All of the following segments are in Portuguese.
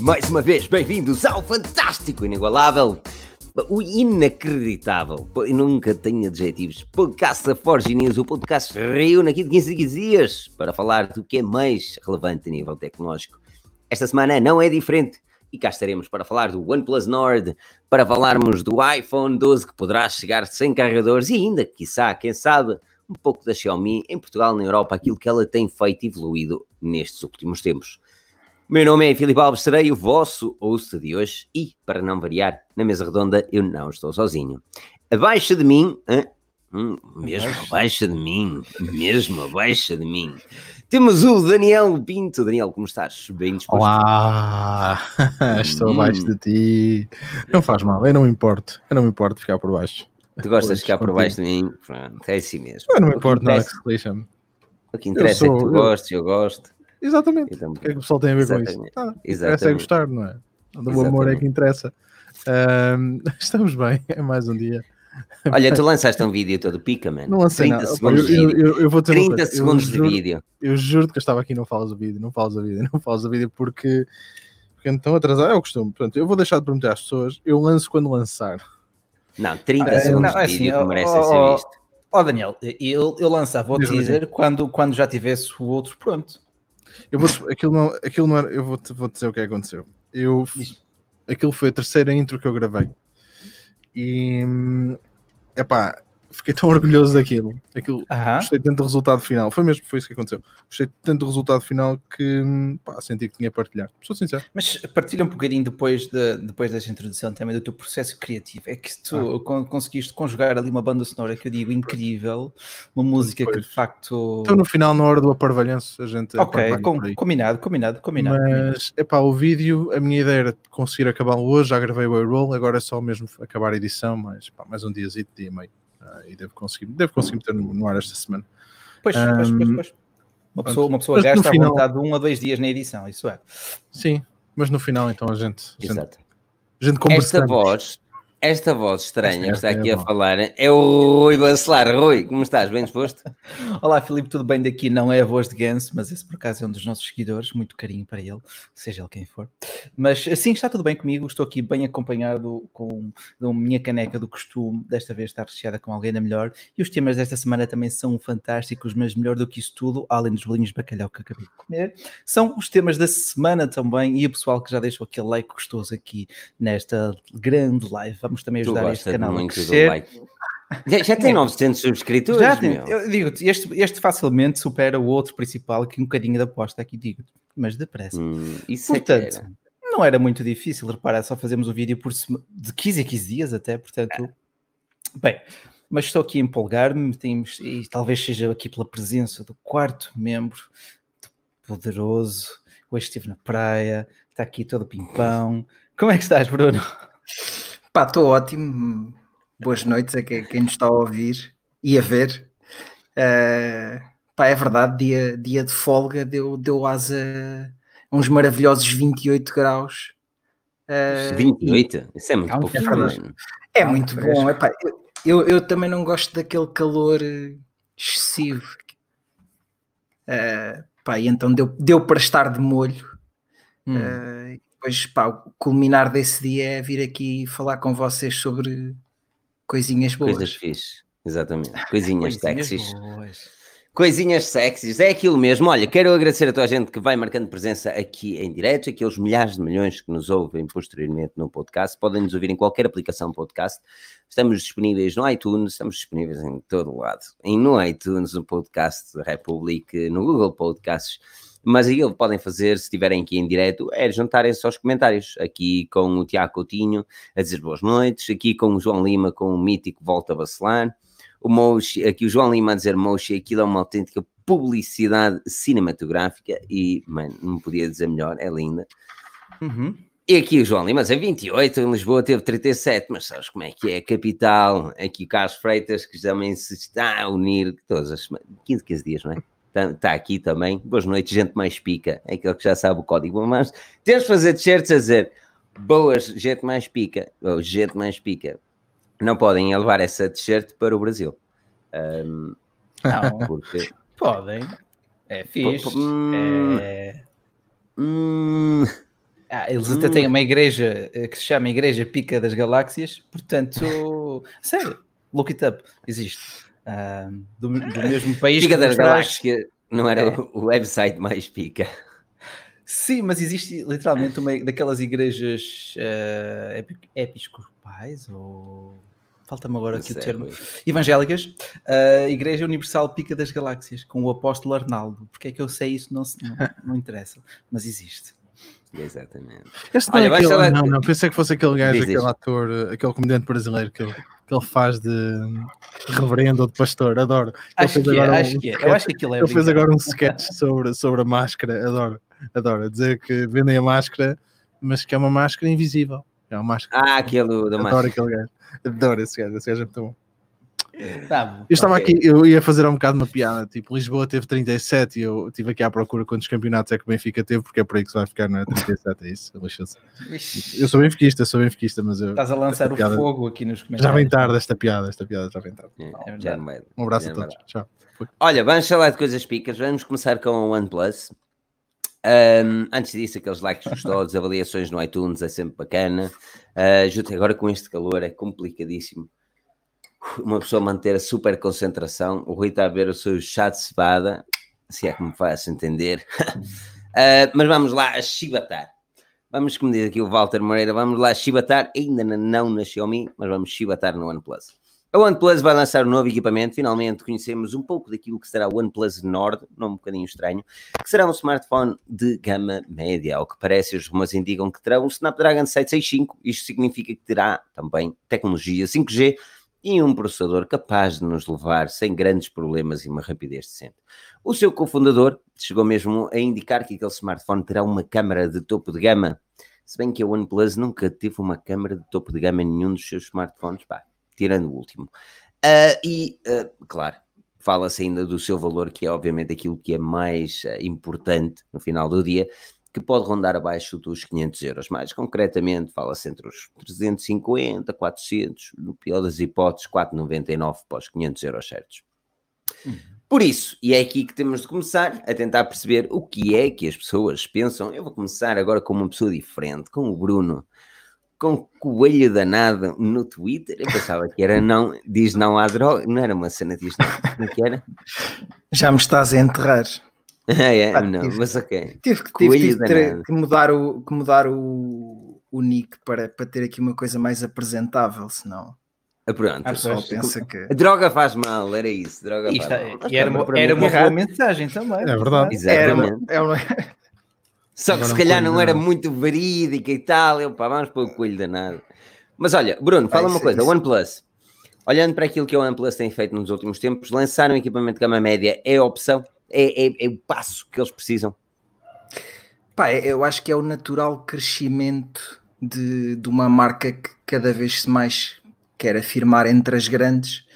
mais uma vez, bem-vindos ao fantástico, inigualável, o inacreditável, nunca tenho adjetivos, podcast da Forge News, o podcast reúne aqui de 15 dias para falar do que é mais relevante a nível tecnológico. Esta semana não é diferente e cá estaremos para falar do OnePlus Nord, para falarmos do iPhone 12 que poderá chegar sem carregadores e ainda, quiçá, quem sabe, um pouco da Xiaomi em Portugal, na Europa, aquilo que ela tem feito e evoluído nestes últimos tempos. Meu nome é Filipe Alves, serei o vosso host de hoje e, para não variar, na mesa redonda eu não estou sozinho. Abaixo de mim, hum, mesmo abaixo de mim, mesmo abaixo de mim, temos o Daniel Pinto. Daniel, como estás? Bem disposto? Olá, estou abaixo de ti. Não faz mal, eu não me importo, eu não me importo ficar por baixo. Tu gostas de ficar por baixo de mim? Pronto, é assim mesmo. Eu não me importo nada que se lixa-me. O que interessa sou, é que tu eu... gostes, eu gosto. Exatamente. O que é que o pessoal tem a ver Exatamente. com isso? Ah, interessa é gostar, não é? O amor é que interessa. Um, estamos bem, é mais um dia. Olha, tu lançaste um vídeo todo pica, mano. Não lancei 30 nada. segundos, eu, eu, eu, vou 30 segundos de vídeo. Eu juro que eu estava aqui e não falas o vídeo, não falas o vídeo, não falas o vídeo porque, porque então atrasar é o costume. Portanto, eu vou deixar de prometer às pessoas, eu lanço quando lançar. Não, 30 ah, segundos não, de vídeo assim, que merece oh, ser visto. Ó oh, Daniel, eu, eu lançava, vou dizer, quando, quando já tivesse o outro pronto. Eu vou, aquilo não, aquilo não era, eu vou, vou dizer o que aconteceu. Eu, aquilo foi a terceira intro que eu gravei. E, epá, fiquei tão orgulhoso daquilo. Aquilo, Gostei tanto do resultado final. Foi mesmo, foi isso que aconteceu. Gostei tanto do resultado final que pá, senti que tinha a partilhar. Sou sincero. Mas partilha um bocadinho depois, de, depois desta introdução também do teu processo criativo. É que tu ah. conseguiste conjugar ali uma banda sonora que eu digo incrível, uma música depois. que de facto. Então no final, na hora do aparvalhanço, a gente. Ok, com, combinado, combinado, combinado. Mas, é pá, o vídeo, a minha ideia era conseguir acabá-lo hoje. Já gravei o A-Roll, agora é só mesmo acabar a edição, mas pá, mais um diazito, dia e meio. Uh, e devo conseguir, devo conseguir meter no, ar esta semana. Pois, um, pois, pois, pois. Uma pessoa, uma pessoa gasta final... à vontade de um a dois dias na edição, isso é. Sim, mas no final então a gente. A Exato. Gente, a gente Esta voz esta voz estranha que está aqui é a falar é o Rui Bacelar. Rui, como estás? Bem disposto? Olá, Filipe, tudo bem daqui? Não é a voz de Gans, mas esse por acaso é um dos nossos seguidores. Muito carinho para ele, seja ele quem for. Mas sim, está tudo bem comigo. Estou aqui bem acompanhado com a minha caneca do costume. Desta vez está recheada com alguém da melhor. E os temas desta semana também são fantásticos, mas melhor do que isso tudo, além dos bolinhos de bacalhau que acabei de comer, são os temas da semana também. E o pessoal que já deixou aquele like gostoso aqui nesta grande live vamos também ajudar este canal a crescer. Like. Já, já tem 900 subscritores, já tem, Eu digo-te, este, este facilmente supera o outro principal que um bocadinho de aposta aqui, digo-te, mas depressa. Hum, isso é portanto, é era. não era muito difícil, reparar, só fazemos o vídeo por de 15 a 15 dias até, portanto... Bem, mas estou aqui a empolgar-me, e talvez seja aqui pela presença do quarto membro poderoso, hoje estive na praia, está aqui todo pimpão. Como é que estás, Bruno? Pá, estou ótimo. Boas noites a quem nos está a ouvir e a ver. Uh, pá, é verdade, dia, dia de folga deu, deu asa uns maravilhosos 28 graus. Uh, 28? Isso é muito pouco. É, é muito bom. Epá, eu, eu também não gosto daquele calor excessivo. Uh, pá, e então deu, deu para estar de molho. Hum. Uh, depois, pá, o culminar desse dia é vir aqui falar com vocês sobre coisinhas boas. Coisas fixe, exatamente. Coisinhas, coisinhas sexys. Boas. Coisinhas sexys, é aquilo mesmo. Olha, quero agradecer a toda a gente que vai marcando presença aqui em direto, aqueles milhares de milhões que nos ouvem posteriormente no podcast. Podem nos ouvir em qualquer aplicação podcast. Estamos disponíveis no iTunes, estamos disponíveis em todo lado. E no iTunes, no podcast Republic, no Google Podcasts mas aí que podem fazer, se estiverem aqui em direto, é juntarem-se aos comentários, aqui com o Tiago Coutinho a dizer boas noites, aqui com o João Lima, com o mítico Volta Bacelar, o Moshi, aqui o João Lima a dizer Moshi, aquilo é uma autêntica publicidade cinematográfica e, mano, não podia dizer melhor, é linda. Uhum. E aqui o João Lima, é 28, em Lisboa teve 37, mas sabes como é que é? A capital, aqui o Carlos Freitas, que também se está a unir todas as semanas, 15, 15 dias, não é? Está tá aqui também. Boas noites, gente mais pica. É aquele que já sabe o código. Mas temos de fazer t-shirts a dizer boas, gente mais pica. Ou gente mais pica. Não podem levar essa t-shirt para o Brasil. Um, não, porque... podem. É fixe. Hum, é... Hum, Ah, eles até têm hum. uma igreja eh, que se chama Igreja Pica das Galáxias, portanto, sério, look it up, existe. Uh, do, do, mesmo país Pica das Galáxias não era é. o website mais pica. Sim, mas existe literalmente uma daquelas igrejas uh, episcopais ou falta-me agora aqui o termo, evangélicas, a Igreja Universal Pica das Galáxias, com o apóstolo Arnaldo. Porque é que eu sei isso? Não, não, não interessa, mas existe. Exatamente. Este não, Olha, é aquele, não, não, pensei que fosse aquele gajo, Diz aquele ator, aquele comediante brasileiro que ele, que ele faz de reverendo ou de pastor, adoro. Acho que, é, um acho que é. Eu acho que aquilo é Ele fez agora um sketch sobre, sobre a máscara, adoro, adoro, dizer que vendem a máscara, mas que é uma máscara invisível. É uma máscara. Ah, aquele da máscara. Adoro aquele gajo. Adoro esse gajo, esse gajo é muito bom. Tá, eu estava okay. aqui, eu ia fazer um bocado uma piada, tipo, Lisboa teve 37 e eu estive aqui à procura quantos campeonatos é que o Benfica teve, porque é por aí que se vai ficar, não é? 37, é isso, Eu sou benfiquista, sou benfiquista, mas eu... Estás a lançar o piada, fogo aqui nos comentários. Já vem tarde esta piada, esta piada já vem tarde. É, já um abraço a todos, tchau. Olha, vamos falar de coisas picas, vamos começar com o OnePlus. Um, antes disso, aqueles likes gostosos, avaliações no iTunes é sempre bacana. Uh, agora com este calor é complicadíssimo uma pessoa manter a super concentração. O Rui está a ver o seu chá de cevada, se é que me faz entender. uh, mas vamos lá a chibatar. Vamos, como diz aqui o Walter Moreira, vamos lá chibatar, ainda não na Xiaomi, mas vamos chibatar no OnePlus. A OnePlus vai lançar um novo equipamento, finalmente conhecemos um pouco daquilo que será o OnePlus Nord, nome um bocadinho estranho, que será um smartphone de gama média, ao que parece os rumores indicam que terá um Snapdragon 765, isto significa que terá também tecnologia 5G, e um processador capaz de nos levar sem grandes problemas e uma rapidez decente. O seu cofundador chegou mesmo a indicar que aquele smartphone terá uma câmera de topo de gama, se bem que a OnePlus nunca teve uma câmera de topo de gama em nenhum dos seus smartphones, pá, tirando o último. Uh, e, uh, claro, fala-se ainda do seu valor, que é obviamente aquilo que é mais uh, importante no final do dia, que pode rondar abaixo dos 500 euros. Mais concretamente, fala-se entre os 350, 400, no pior das hipóteses, 499 para os 500 euros certos. Uhum. Por isso, e é aqui que temos de começar a tentar perceber o que é que as pessoas pensam. Eu vou começar agora com uma pessoa diferente, com o Bruno, com coelho danado no Twitter. Eu pensava que era não, diz não à droga, não era uma cena diz não, como é que era? Já me estás a enterrar. é, ah, não, tive, mas ok. Tive, tive, tive ter, que mudar, o, que mudar o, o nick para, para ter aqui uma coisa mais apresentável, senão. Ah, pronto, a pessoa pensa que. A droga faz mal, era isso. Droga Isto, faz mal. E era, uma, era uma boa mensagem também. É verdade. Exatamente. Era, uma, era Só que se calhar não era muito verídica e tal. Eu, pá, vamos para o coelho danado. Mas olha, Bruno, fala uma coisa: isso. OnePlus. Olhando para aquilo que o OnePlus tem feito nos últimos tempos, lançar um equipamento de gama média é a opção? É, é, é o passo que eles precisam? Pá, é, eu acho que é o natural crescimento de, de uma marca que cada vez mais quer afirmar entre as grandes.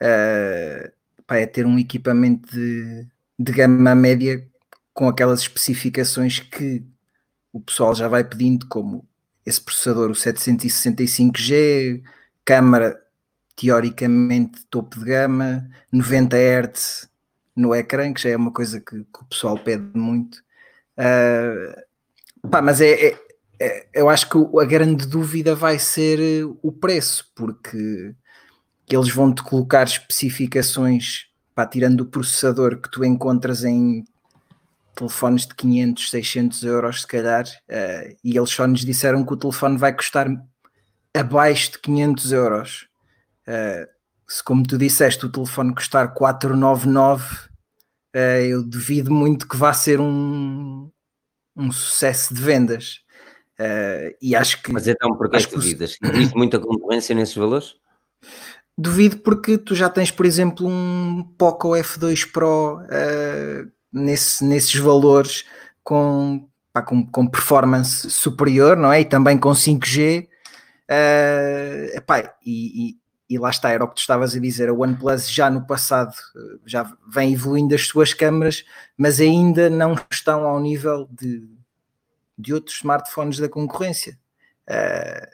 Uh, pá, é ter um equipamento de, de gama média com aquelas especificações que o pessoal já vai pedindo, como esse processador, o 765G, câmara teoricamente topo de gama, 90 Hz no ecrã, que já é uma coisa que, que o pessoal pede muito. Uh, pá, mas é, é, é, eu acho que a grande dúvida vai ser o preço, porque eles vão te colocar especificações, pá, tirando o processador que tu encontras em telefones de 500, 600 euros, se calhar, uh, e eles só nos disseram que o telefone vai custar abaixo de 500 euros. Uh, se, como tu disseste, o telefone custar 499, uh, eu duvido muito que vá ser um, um sucesso de vendas. Uh, e acho que. Mas então, porquê acho que duvidas? Existe muita concorrência nesses valores? Duvido porque tu já tens, por exemplo, um Poco F2 Pro uh, nesse, nesses valores com, pá, com, com, performance superior, não é? E também com 5G. Uh, epá, e, e lá está, era o que tu estavas a dizer, a OnePlus já no passado eh, já vem evoluindo as suas câmaras, mas ainda não estão ao nível de, de outros smartphones da concorrência. Uh,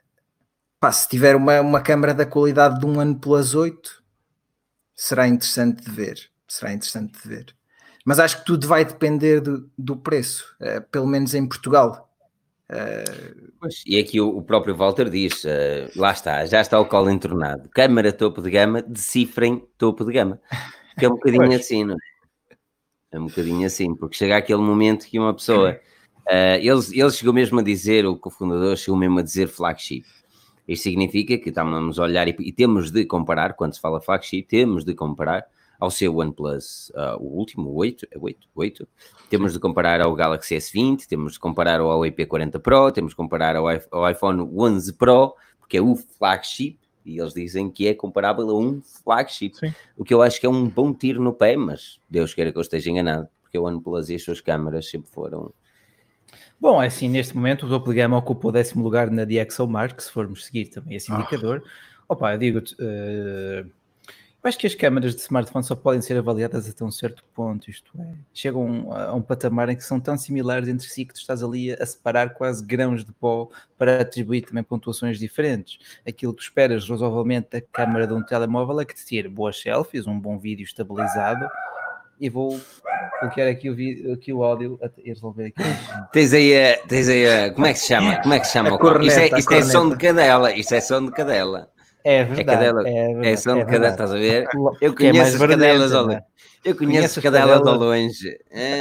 pá, se tiver uma, uma câmara da qualidade de um OnePlus 8, será interessante de ver. Será interessante de ver. Mas acho que tudo vai depender do, do preço, uh, pelo menos em Portugal. Uh... Pois, e aqui o, o, próprio Walter diz: uh, lá está, já está o colo entornado. Câmara topo de gama, decifrem topo de gama. Que é um bocadinho assim, não é? É um bocadinho assim, porque chega aquele momento que uma pessoa. Uh, ele, ele chegou mesmo a dizer, o cofundador chegou mesmo a dizer flagship. Isto significa que estamos a olhar e, e, temos de comparar, quando se fala flagship, temos de comparar ao seu OnePlus, uh, o último, o 8, é 8, 8. Temos de comparar ao Galaxy S20, temos de comparar ao IP40 Pro, temos de comparar ao, ao iPhone 11 Pro, porque é o flagship, e eles dizem que é comparável a um flagship, Sim. o que eu acho que é um bom tiro no pé, mas Deus queira que eu esteja enganado, porque o OnePlus e as suas câmaras sempre foram... Bom, é assim, neste momento o topo de gama ocupa o décimo lugar na DxOMark, se formos seguir também esse ah. indicador. Oh. Opa, eu digo-te... Uh eu acho que as câmaras de smartphone só podem ser avaliadas até um certo ponto, isto é, chegam a um patamar em que são tão similares entre si que tu estás ali a separar quase grãos de pó para atribuir também pontuações diferentes. Aquilo que tu esperas razoavelmente da câmara de um telemóvel é que te tire boas selfies, um bom vídeo estabilizado e vou colocar aqui o, vídeo, aqui o áudio a resolver aqui. Tens aí, a, tens aí a, como é que se chama? Como é que se chama? Corneta, isto é, isto é som de cadela, isto é som de cadela. É, é verdade. É, cadela, é, verdade, é som de cadela, estás a ver? Eu é conheço as cadelas ao longe. Eu conheço as cadelas ao longe. É.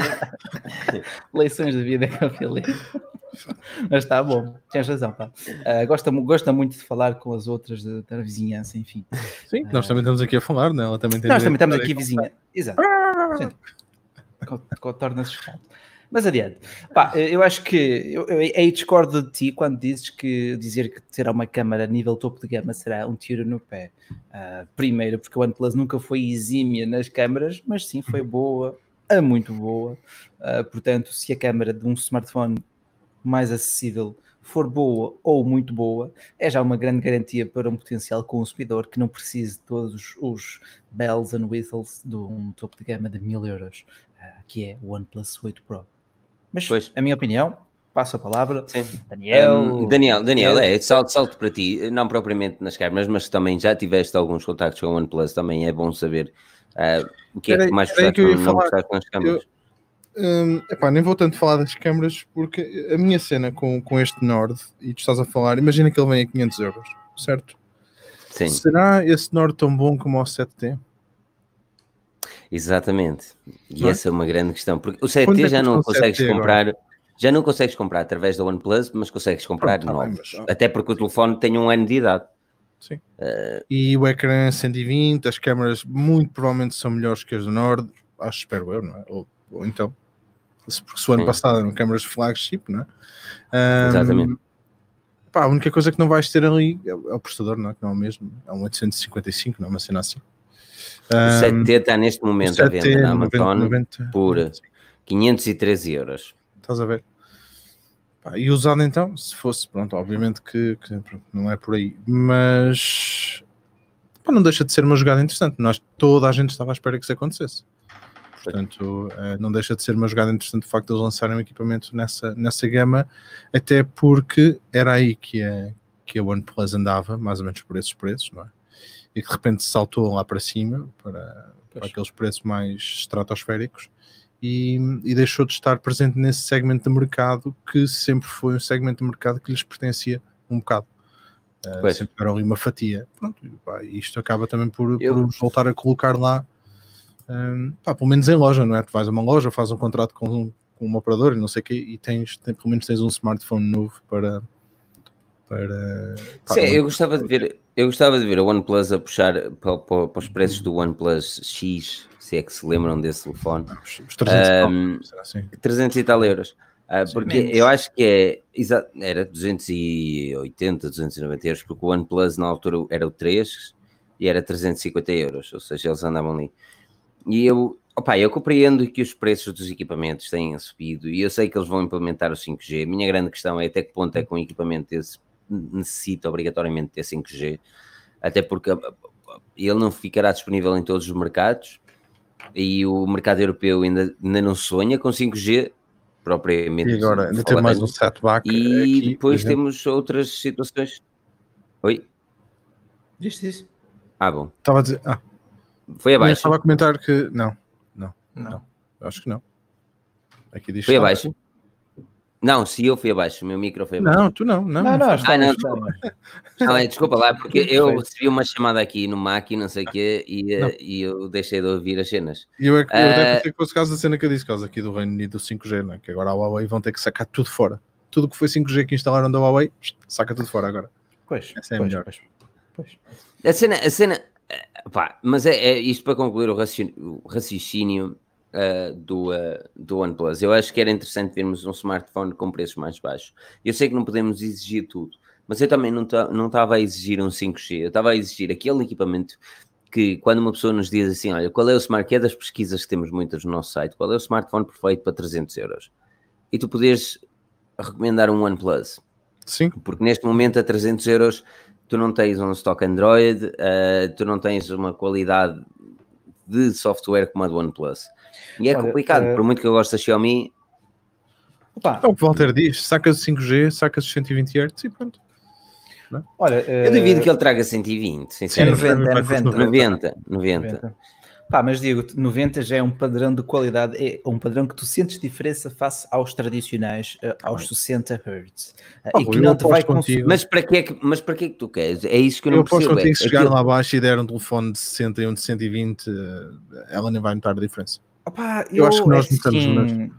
Leições de vida com a Filipe. Mas está bom, tens razão. Pá. Uh, gosta, gosta muito de falar com as outras da vizinhança, enfim. Sim, nós uh, também estamos aqui a falar, não? Ela também tem nós também estamos aqui vizinha. Exato. Torna-se chato. Mas adiante. Pá, eu acho que eu, eu, eu discordo de ti quando dizes que dizer que terá uma câmara nível topo de gama será um tiro no pé. Uh, primeiro, porque o OnePlus nunca foi exímia nas câmaras, mas sim foi boa, a muito boa. Uh, portanto, se a câmara de um smartphone mais acessível for boa ou muito boa, é já uma grande garantia para um potencial consumidor que não precise de todos os, os bells and whistles de um topo de gama de mil euros, uh, que é o OnePlus 8 Pro. Mas pois. a minha opinião, passo a palavra. Sim. Daniel. Um, Daniel, Daniel, é, salto, salto para ti, não propriamente nas câmaras, mas também já tiveste alguns contactos com o OnePlus, também é bom saber uh, o que é que mais gostaste ou não gostaste com as câmaras. Eu... Um, epá, nem vou tanto falar das câmaras porque a minha cena com, com este Nord, e tu estás a falar, imagina que ele vem a 500 euros, certo? Sim. Será esse Nord tão bom como o 7T? Exatamente. E é? essa é uma grande questão. Porque o 7T é já não consegues comprar. Agora? Já não consegues comprar através da OnePlus, mas consegues comprar Pronto, tá novos. Bem, mas... Até porque o telefone tem um ano de idade. Sim. Uh... E o ecrã 120, as câmaras muito provavelmente são melhores que as do Nord, acho, espero eu, não é? Ou, ou então, porque se o ano Sim. passado eram câmaras flagship, não é? Um, Exatamente. Pá, a única coisa que não vais ter ali é, é o processador, não é? Que não é o mesmo, é um 855, não é uma cena assim. O 7T está neste momento a venda na Amazon 90, por 513 euros. Estás a ver? e usado então, se fosse, pronto, obviamente que, que não é por aí, mas pá, não deixa de ser uma jogada interessante. Nós, toda a gente estava à espera que isso acontecesse. Portanto, eh, não deixa de ser uma jogada interessante o facto de eles lançarem um equipamento nessa, nessa gama, até porque era aí que a, que a OnePlus andava, mais ou menos por esses preços, não é? E que de repente saltou lá para cima, para, para aqueles preços mais estratosféricos, e, e, deixou de estar presente nesse segmento de mercado que sempre foi um segmento de mercado que lhes pertencia um bocado. Uh, sempre era ali uma fatia. Pronto, pá, isto acaba também por, Eu... por, voltar a colocar lá, um, pá, pelo menos em loja, não é? Tu vais a uma loja, fazes um contrato com, com um operador e não sei o quê, e tens, tem, pelo menos tens um smartphone novo para. para, para Sim, eu gostava de ver eu gostava de ver a OnePlus a puxar para, para, para, os preços do OnePlus X, se é que se lembram desse telefone. Os 300, um, assim. 300 e tal euros. Uh, porque Sim, eu acho que é era 280, 290 euros, porque o OnePlus na altura era o 3 e era 350 euros, ou seja, eles andavam ali. E eu, opa, eu compreendo que os preços dos equipamentos têm subido e eu sei que eles vão implementar o 5G. A minha grande questão é até que ponto é que um equipamento desse necessita obrigatoriamente ter 5G, até porque ele não ficará disponível em todos os mercados e o mercado europeu ainda, ainda não sonha com 5G propriamente. E agora ainda tem mais um setback. E aqui, depois temos outras situações. Oi? Disse isso? Ah, bom. Estava a dizer. Ah. Foi abaixo. Eu estava a comentar que. Não, não, não. não. Acho que não. Aqui diz Foi abaixo? Não, se eu fui abaixo, o meu micro foi abaixo. Não, tu não, não. Não, não, ah, não, desculpa. não, é, desculpa lá, porque eu recebi uma chamada aqui no Mac e não sei o quê e, eh, e eu deixei de ouvir as cenas. E eu, é que, eu uh, até pensei que fosse caso da cena que eu disse, caso aqui do Reino Unido do 5G, né? que agora a Huawei vão ter que sacar tudo fora. Tudo que foi 5G que instalaram da Huawei, saca tudo fora agora. Pois, Essa é pois, melhor. Pois, pois. A cena, a cena eh, pá, mas é, é isto para concluir o raciocínio, o raciocínio uh, do, uh, do OnePlus. Eu acho que era interessante vermos um smartphone com preços mais baixos. Eu sei que não podemos exigir tudo, mas eu também não estava a exigir um 5G, eu estava a exigir aquele equipamento que quando uma pessoa nos diz assim, olha, qual é o smart, que é das pesquisas que temos muitas no nosso site, qual é o smartphone perfeito para 300 euros? E tu podes recomendar um OnePlus. Sim. Porque neste momento a 300 euros tu não tens um stock Android, uh, tu não tens uma qualidade de software como a do OnePlus. E é Olha, complicado, uh... por muito que eu goste da Xiaomi. Opa. É o que o Walter diz: sacas 5G, sacas 120 Hz e pronto. Olha, eu duvido que ele traga 120, sinceramente. Sim, 90, 90, 90, 90. 90. Pá, mas digo, 90 já é um padrão de qualidade, é um padrão que tu sentes diferença face aos tradicionais, uh, aos 60 Hz. Uh, e que não te vai contigo. Mas para que é que, mas para que é que tu queres? É isso que eu não eu percebo. Eu posso contigo, é, chegar aquilo... lá abaixo e der um telefone de 60 e um de 120, ela nem vai notar a diferença. Opa, eu, eu, acho que nós notamos assim,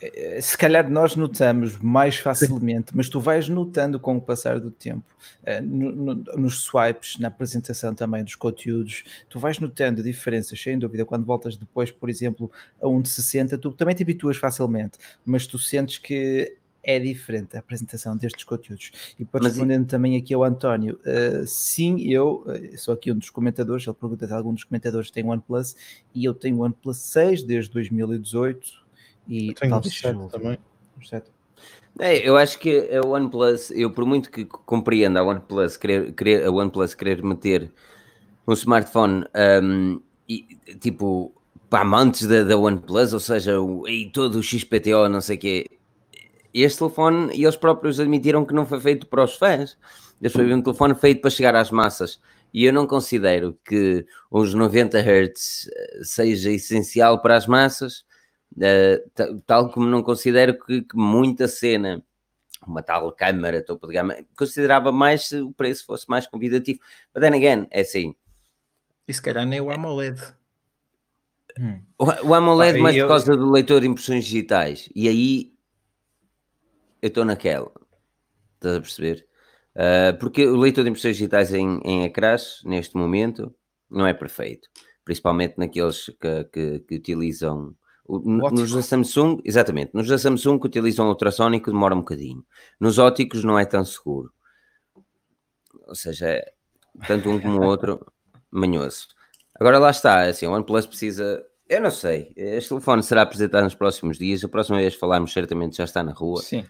eh, se calhar nós notamos mais facilmente, Sim. mas tu vais notando com o passar do tempo, uh, no, no, nos swipes, na apresentação também dos conteúdos, tu vais notando diferenças, sem dúvida, quando voltas depois, por exemplo, a um de 60, tu também te habituas facilmente, mas tu sentes que é diferente a apresentação destes conteúdos. E para respondendo também aqui ao António, uh, sim, eu uh, sou aqui um dos comentadores, ele pergunta se algum dos comentadores tem OnePlus, e eu tenho OnePlus 6 desde 2018, e talvez um também. É, eu acho que a OnePlus, eu por muito que compreenda a OnePlus querer, querer, a OnePlus querer meter um smartphone um, e, tipo para amantes da, da OnePlus, ou seja, o, e todo o XPTO, não sei o quê, este telefone, e eles próprios admitiram que não foi feito para os fãs. Este foi um telefone feito para chegar às massas. E eu não considero que os 90 Hz eh, seja essencial para as massas, uh, tal como não considero que, que, muita cena, uma tal câmara topo de gama, considerava mais se o preço fosse mais convidativo. Mas then again, é assim. E se calhar nem o AMOLED. Hum. O, o AMOLED ah, mais eu... por causa do leitor de impressões digitais. E aí eu estou naquela. Estás a perceber? Uh, porque o leitor de impressões digitais em, em ecrãs, neste momento, não é perfeito. Principalmente naqueles que, que, que utilizam. Nos da Samsung, exatamente, nos da Samsung que utilizam ultrassónico demora um bocadinho. Nos óticos não é tão seguro. Ou seja, tanto um como o outro, manhoso. Agora lá está, assim, o OnePlus precisa. Eu não sei, este telefone será apresentado nos próximos dias. A próxima vez falarmos, certamente já está na rua. Sim.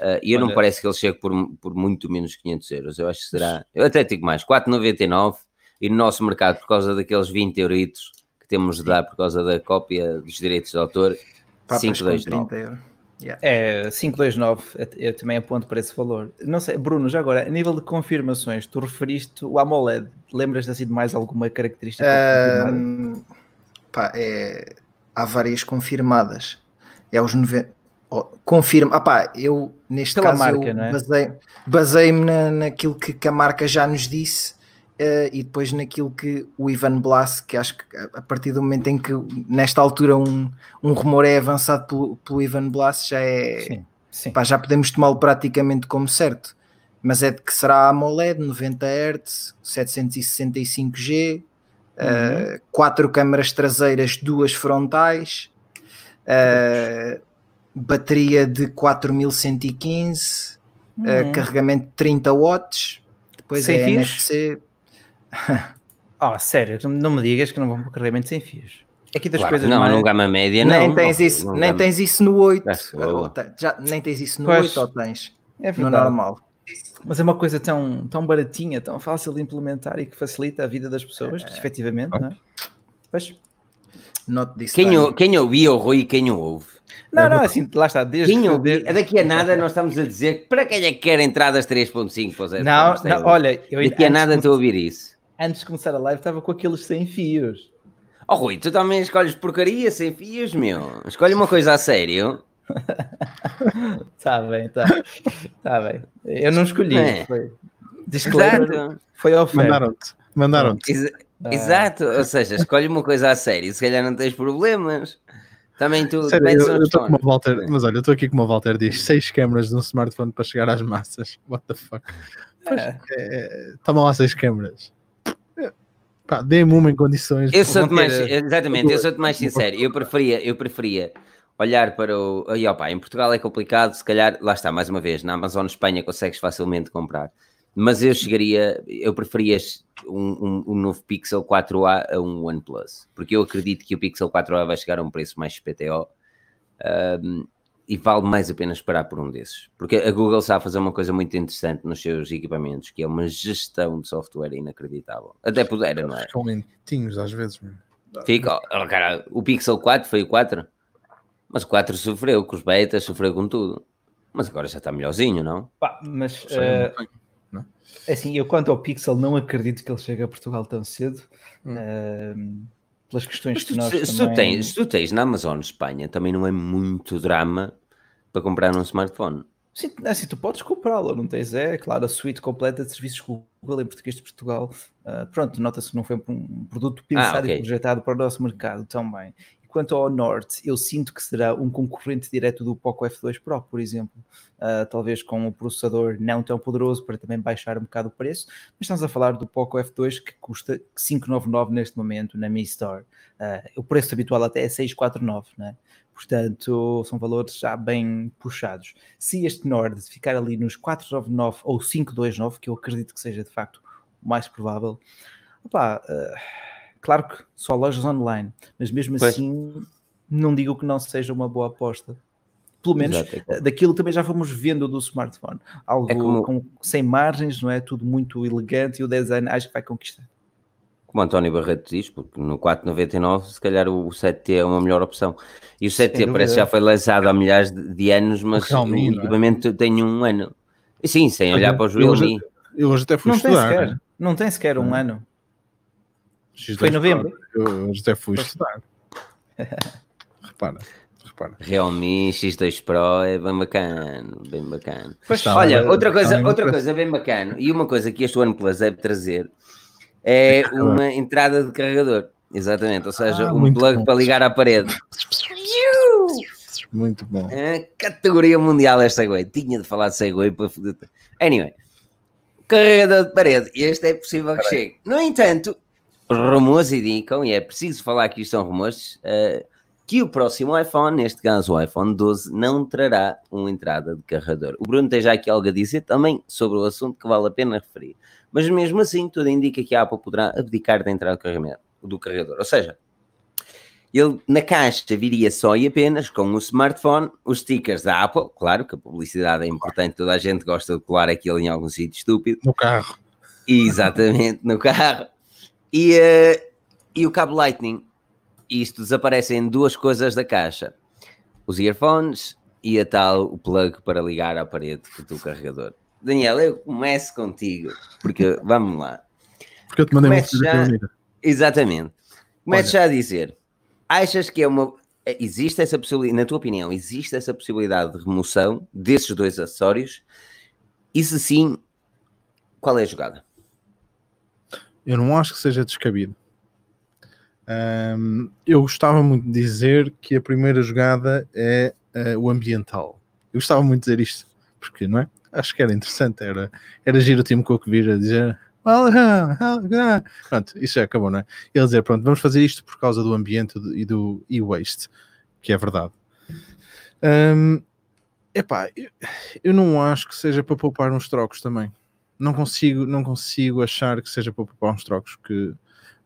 Uh, e eu Olha, não parece que ele chegue por, por muito menos 500 euros. Eu acho que será. Eu até digo mais, 4,99 e no nosso mercado, por causa daqueles 20 euritos que temos de dar por causa da cópia dos direitos de autor, 529. Yeah. É, 529, eu também aponto para esse valor. Não sei, Bruno, já agora, a nível de confirmações, tu referiste o AMOLED, lembras-te assim de mais alguma característica? Um, pá, é, há várias confirmadas. É os 90, confirma, ah eu neste Pela caso marca, basei, basei-me na, naquilo que, que, a marca já nos disse uh, e depois naquilo que o Ivan Blas, que acho que a partir do momento em que nesta altura um, um rumor é avançado pelo, pelo Ivan Blas, já é sim, sim. Pá, já podemos tomá-lo praticamente como certo. Mas é de que será AMOLED, 90 Hz, 765G, uhum. uh, quatro câmaras traseiras, duas frontais. Uh, bateria de 4115, uhum. uh, carregamento de 30 watts, depois sem é fios? NFC. oh, sério, não me digas que não vão para carregamento sem fios. Aqui das claro, coisas não, mais... no gama média não. Nem tens isso, não, nem tens isso no 8. Já, nem tens isso no pois, 8 ou tens? É no normal. Mas é uma coisa tão, tão baratinha, tão fácil de implementar e que facilita a vida das pessoas, é. efetivamente, não é? Pois. Quem, quem ouviu o Rui quem o ouve? Não, não, assim, lá está. Desde Quem ouvi, é daqui a nada nós estamos a dizer para quem é que quer entradas 3.5? Não, não, olha, eu daqui a nada estou a ouvir isso. Antes de começar a live estava com aqueles sem fios. Oh Rui, tu também escolhes porcaria sem fios, meu. Escolhe uma coisa a sério. Está bem, está tá bem. Eu não escolhi. É. Foi. Disclaimer, foi oferta. Mandaram-te. Mandaram-te. Ah. Exato, ou seja, escolhe uma coisa a sério, se calhar não tens problemas. Também tu Sério, eu, eu como Walter, mas olha, eu estou aqui como o Walter diz: seis câmaras num smartphone para chegar às massas. What the fuck? É. É, toma lá seis câmaras. Dê-me uma em condições. Eu sou mais, exatamente, eu sou mais sincero. Eu preferia, eu preferia olhar para o. Aí, opa, em Portugal é complicado, se calhar, lá está, mais uma vez, na Amazon Espanha consegues facilmente comprar. Mas eu chegaria, eu preferia um, um, um, novo Pixel 4A a um OnePlus, porque eu acredito que o Pixel 4A vai chegar a um preço mais PTO um, e vale mais a pena esperar por um desses, porque a Google está a fazer uma coisa muito interessante nos seus equipamentos, que é uma gestão de software inacreditável. Até pudera, não é? Ficam lentinhos às vezes. Mesmo. Fica, oh, cara, o Pixel 4 foi o 4, mas o 4 sofreu com os betas, sofreu com tudo. Mas agora já está melhorzinho, não? Pá, mas uh, assim, eu quanto ao Pixel não acredito que ele chegue a Portugal tão cedo. Hum. Uh, pelas questões tu, que nós se, também... tu tens, se tu tens na Amazon Espanha, também não é muito drama para comprar um smartphone. Sim, é assim, tu podes comprá-lo, não tens? É, claro, a suite completa de serviços Google em português de Portugal. Uh, pronto, nota-se que não foi um produto pensado ah, okay. e projetado para o nosso mercado também. Quanto ao Norte, eu sinto que será um concorrente direto do Poco F2 Pro, por exemplo, uh, talvez com um processador não tão poderoso para também baixar um bocado o preço, mas estamos a falar do Poco F2 que custa 599 neste momento na Mi Store. Uh, o preço habitual até é 649, né? Portanto, são valores já bem puxados. Se este Nord ficar ali nos 499 ou 529, que eu acredito que seja de facto o mais provável, opá, uh, Claro que só lojas online, mas mesmo pois. assim não digo que não seja uma boa aposta. Pelo menos Exato. É daquilo também já fomos vendo do smartphone. Algo é como... com, sem margens, não é? Tudo muito elegante e o design acho que vai conquistar. Como António Barreto diz, porque no 499 se calhar o 7T é uma melhor opção. E o 7T parece que já foi lançado há milhares de, anos, mas o é? equipamento é? tem um ano. E sim, sem olhar para os Realme. Eu hoje até fui não estudar. Tem sequer, não tem sequer um ano. Foi em novembro? Eu até fui estudar. repara, repara. Realme X2 Pro é bem bacana, bem bacana. Pois, Olha, outra coisa, outra coisa bem bacana, e uma coisa que este OnePlus deve trazer é uma entrada de carregador. Exatamente, ou seja, ah, um plug bom. para ligar à parede. Muito bom. É, categoria mundial esta Segway. Tinha de falar de Segway para Anyway, carregador de parede. Este é possível que chegue. No entanto, rumores indicam, e é preciso falar que isto são rumores, uh, que o próximo iPhone, neste caso o iPhone 12, não trará uma entrada de carregador. O Bruno tem já aqui algo a dizer também sobre o assunto que vale a pena referir. Mas mesmo assim, tudo indica que a Apple poderá abdicar da entrada do carregador. Ou seja, ele na caixa viria só e apenas com o smartphone, os stickers da Apple, claro que a publicidade é importante, toda a gente gosta de colar aquilo em algum sítio estúpido. No carro. Exatamente, no carro. E, uh, e o cabo Lightning. Isto desaparecem duas coisas da caixa: os earphones e a tal o plug para ligar à parede do carregador. Daniel, eu começo contigo, porque vamos lá. Porque eu te mandei Comece já, Exatamente. Começo já a dizer: achas que é uma. Existe essa possibilidade, na tua opinião, existe essa possibilidade de remoção desses dois acessórios? E se sim, qual é a jogada? Eu não acho que seja descabido. Um, eu gostava muito de dizer que a primeira jogada é uh, o ambiental. Eu gostava muito de dizer isto, porque não é? Acho que era interessante, era, era giro o Tim Cook vir a dizer pronto, isso já acabou, não é? Ele dizer, pronto, vamos fazer isto por causa do ambiente e do e-waste, que é verdade. Um, epá, eu, eu não acho que seja para poupar uns trocos também não consigo, não consigo achar que seja para poupar uns trocos que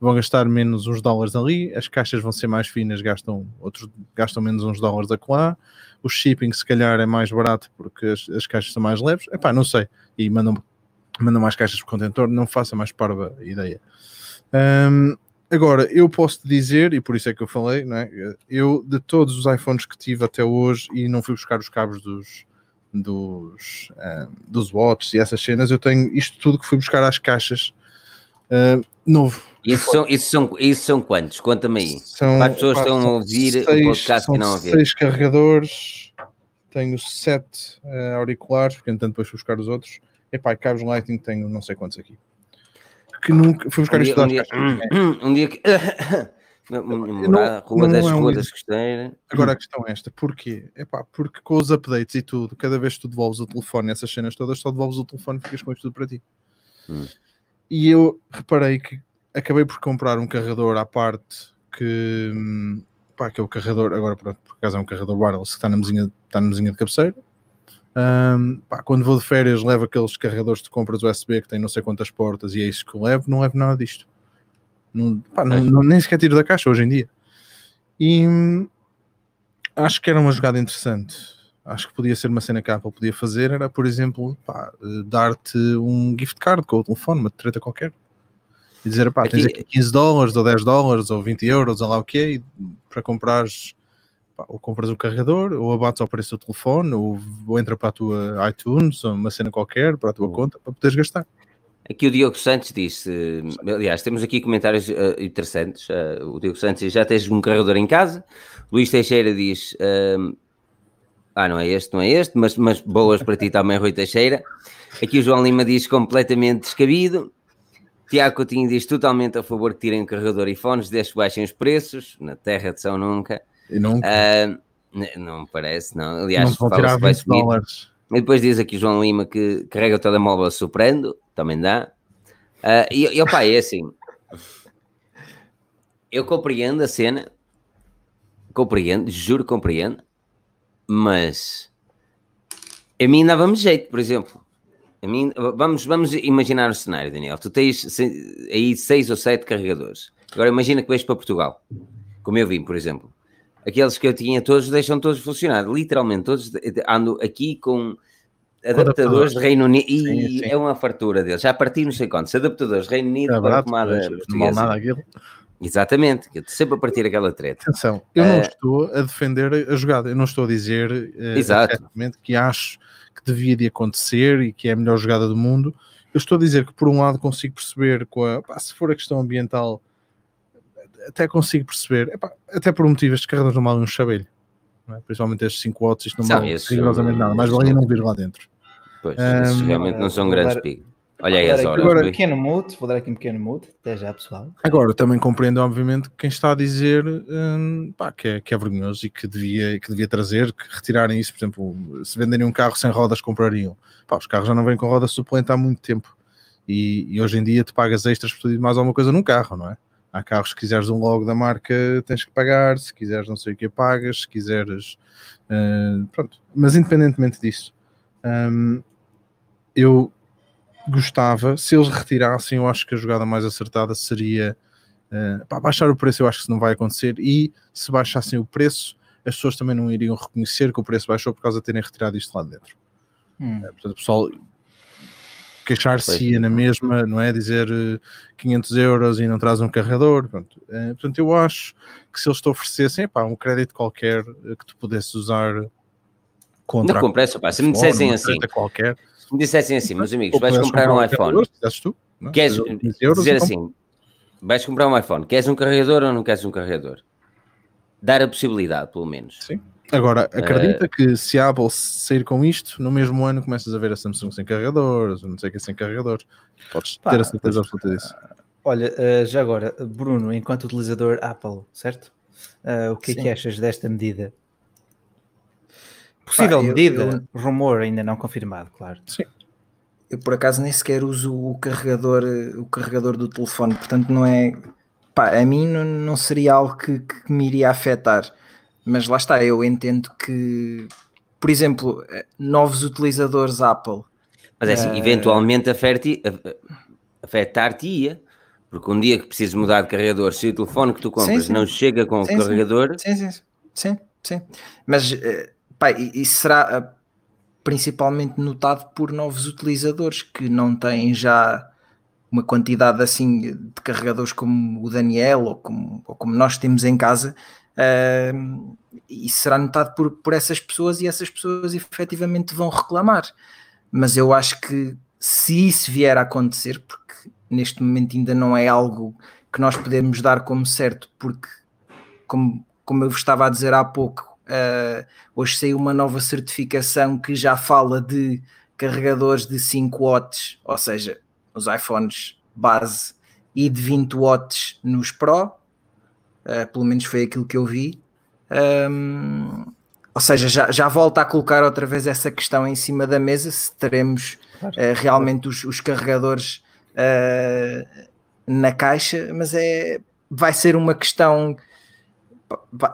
vão gastar menos uns dólares ali, as caixas vão ser mais finas, gastam outros gastam menos uns dólares a colar, o shipping se calhar é mais barato porque as, as caixas são mais leves, epá, não sei, e mandam, mandam mais caixas por contentor, não faça mais parva ideia. Um, agora, eu posso dizer, e por isso é que eu falei, não é? eu de todos os iPhones que tive até hoje e não fui buscar os cabos dos dos, uh, dos watts e essas cenas, eu tenho isto tudo que fui buscar às caixas uh, novo. Isso são, isso, são, isso são quantos? Conta-me aí. São, Quantas pessoas estão a ouvir seis, o podcast e não a? Seis carregadores, tenho sete uh, auriculares, porque entanto depois fui buscar os outros. Epá, cabos Lightning tenho não sei quantos aqui. Que nunca fui buscar um isto dia, um, dia, um dia que. Morar, rua das, é um das. Agora a questão é esta: porquê? Epá, porque com os updates e tudo, cada vez que tu devolves o telefone, essas cenas todas, só devolves o telefone e ficas com isto tudo para ti. Hum. E eu reparei que acabei por comprar um carregador à parte que, pá, que é o carregador, agora por, por acaso é um carregador wireless que está na mesinha, está na mesinha de cabeceira. Um, pá, quando vou de férias, levo aqueles carregadores de compras USB que têm não sei quantas portas e é isso que eu levo. Não levo nada disto, não, pá, não, não, nem sequer tiro da caixa hoje em dia. E hum, acho que era uma jogada interessante. Acho que podia ser uma cena que a Apple podia fazer. Era, por exemplo, dar-te um gift card com o telefone, uma treta qualquer e dizer, pá, tens aqui 15 dólares, ou 10 dólares, ou 20 euros, ou lá o que é, para comprares, pá, ou compras o carregador, ou abates ao preço do telefone, ou, ou entra para a tua iTunes, ou uma cena qualquer, para a tua uhum. conta, para poderes gastar. Aqui o Diogo Santos disse, aliás, temos aqui comentários uh, interessantes. Uh, o Diogo Santos diz, já tens um carregador em casa. Luís Teixeira diz, uh, ah, não é este, não é este, mas, mas boas para ti também, Rui Teixeira. Aqui o João Lima diz completamente descabido. Tiago Coutinho diz totalmente a favor que tirem carregador e fones, desde que baixem os preços, na terra de São Nunca. E nunca. Uh, não parece, não. Aliás, não vão tirar 20 dólares. E depois diz aqui João Lima que carrega o telemóvel soprando, também dá. Uh, e, e opa, é assim. Eu compreendo a cena, compreendo, juro compreendo, mas a mim dava-me jeito, por exemplo. A mim, vamos, vamos imaginar o cenário, Daniel. Tu tens aí seis ou sete carregadores. Agora imagina que vais para Portugal, como eu vim, por exemplo. Aqueles que eu tinha todos deixam todos funcionar. Literalmente, todos ando aqui com adaptadores de Reino Unido e sim, sim. é uma fartura deles. Já parti não sei quantos adaptadores de Reino Unido é para a tomada portuguesa. Exatamente, eu sempre a partir aquela treta. Atenção, eu não uh, estou a defender a jogada, eu não estou a dizer uh, exatamente que acho que devia de acontecer e que é a melhor jogada do mundo. Eu estou a dizer que, por um lado, consigo perceber, com a, pá, se for a questão ambiental, até consigo perceber, epá, até por um motivo, estes carregadores não valem um chabelho, é? principalmente estes 5 watts, isto não vale rigorosamente nada, mas valia não vir lá dentro. Pois, um, realmente não são grandes picos. Olha aí as horas. Agora, um pequeno mute, vou dar aqui um pequeno mute, até já pessoal. Agora, também compreendo, obviamente, quem está a dizer hum, pá, que, é, que é vergonhoso e que devia, que devia trazer, que retirarem isso, por exemplo, se venderem um carro sem rodas, comprariam. Pá, os carros já não vêm com roda suplente há muito tempo. E, e, hoje em dia te pagas extras por ter mais alguma coisa num carro, não é? Há carros que quiseres um logo da marca tens que pagar, se quiseres não sei o que pagas, se quiseres. Uh, pronto. Mas independentemente disso, um, eu gostava, se eles retirassem, eu acho que a jogada mais acertada seria uh, pá, baixar o preço, eu acho que isso não vai acontecer, e se baixassem o preço, as pessoas também não iriam reconhecer que o preço baixou por causa de terem retirado isto lá dentro. Hum. Uh, portanto, o pessoal queixar-se na mesma, não é? Dizer 500 euros e não traz um carregador. Pronto. Uh, portanto, eu acho que se eles te oferecessem pá, um crédito qualquer que tu pudesses usar contra. Não compresso, pá. Se me dissessem assim, qualquer, me dissessem assim, meus amigos, vais comprar um iPhone. Tu, não? Queres dizer assim, vais comprar um iPhone, queres um carregador ou não queres um carregador? Dar a possibilidade, pelo menos. Sim. Agora, acredita uh, que se a Apple sair com isto, no mesmo ano começas a ver a Samsung sem carregadores, não sei o que sem carregadores. Podes pá, ter a certeza absoluta disso. Olha, uh, já agora, Bruno, enquanto utilizador Apple, certo? Uh, o que Sim. é que achas desta medida? Possível Pá, medida, eu, rumor ainda não confirmado, claro. Sim. Eu por acaso nem sequer uso o carregador, o carregador do telefone, portanto não é. Pá, a mim não, não seria algo que, que me iria afetar. Mas lá está, eu entendo que, por exemplo, novos utilizadores Apple. Mas é assim, uh, eventualmente afetar-te-ia, porque um dia que precisas mudar de carregador, se o telefone que tu compras sim, sim. não chega com sim, o carregador. Sim, sim, sim, sim. Mas uh, E, será ah, principalmente notado por novos utilizadores que não têm já uma quantidade assim de carregadores como o Daniel ou como, ou como nós temos em casa. Uh, e será notado por, por essas pessoas e essas pessoas efetivamente vão reclamar. Mas eu acho que se isso vier a acontecer, porque neste momento ainda não é algo que nós podemos dar como certo, porque como, como eu estava a dizer há pouco, Uh, hoje saiu uma nova certificação que já fala de carregadores de 5 watts, ou seja, nos iPhones base, e de 20 watts nos Pro, uh, pelo menos foi aquilo que eu vi. Um, ou seja, já, já volta a colocar outra vez essa questão em cima da mesa, se teremos claro. uh, realmente os, os carregadores na caixa, mas é, vai ser uma questão.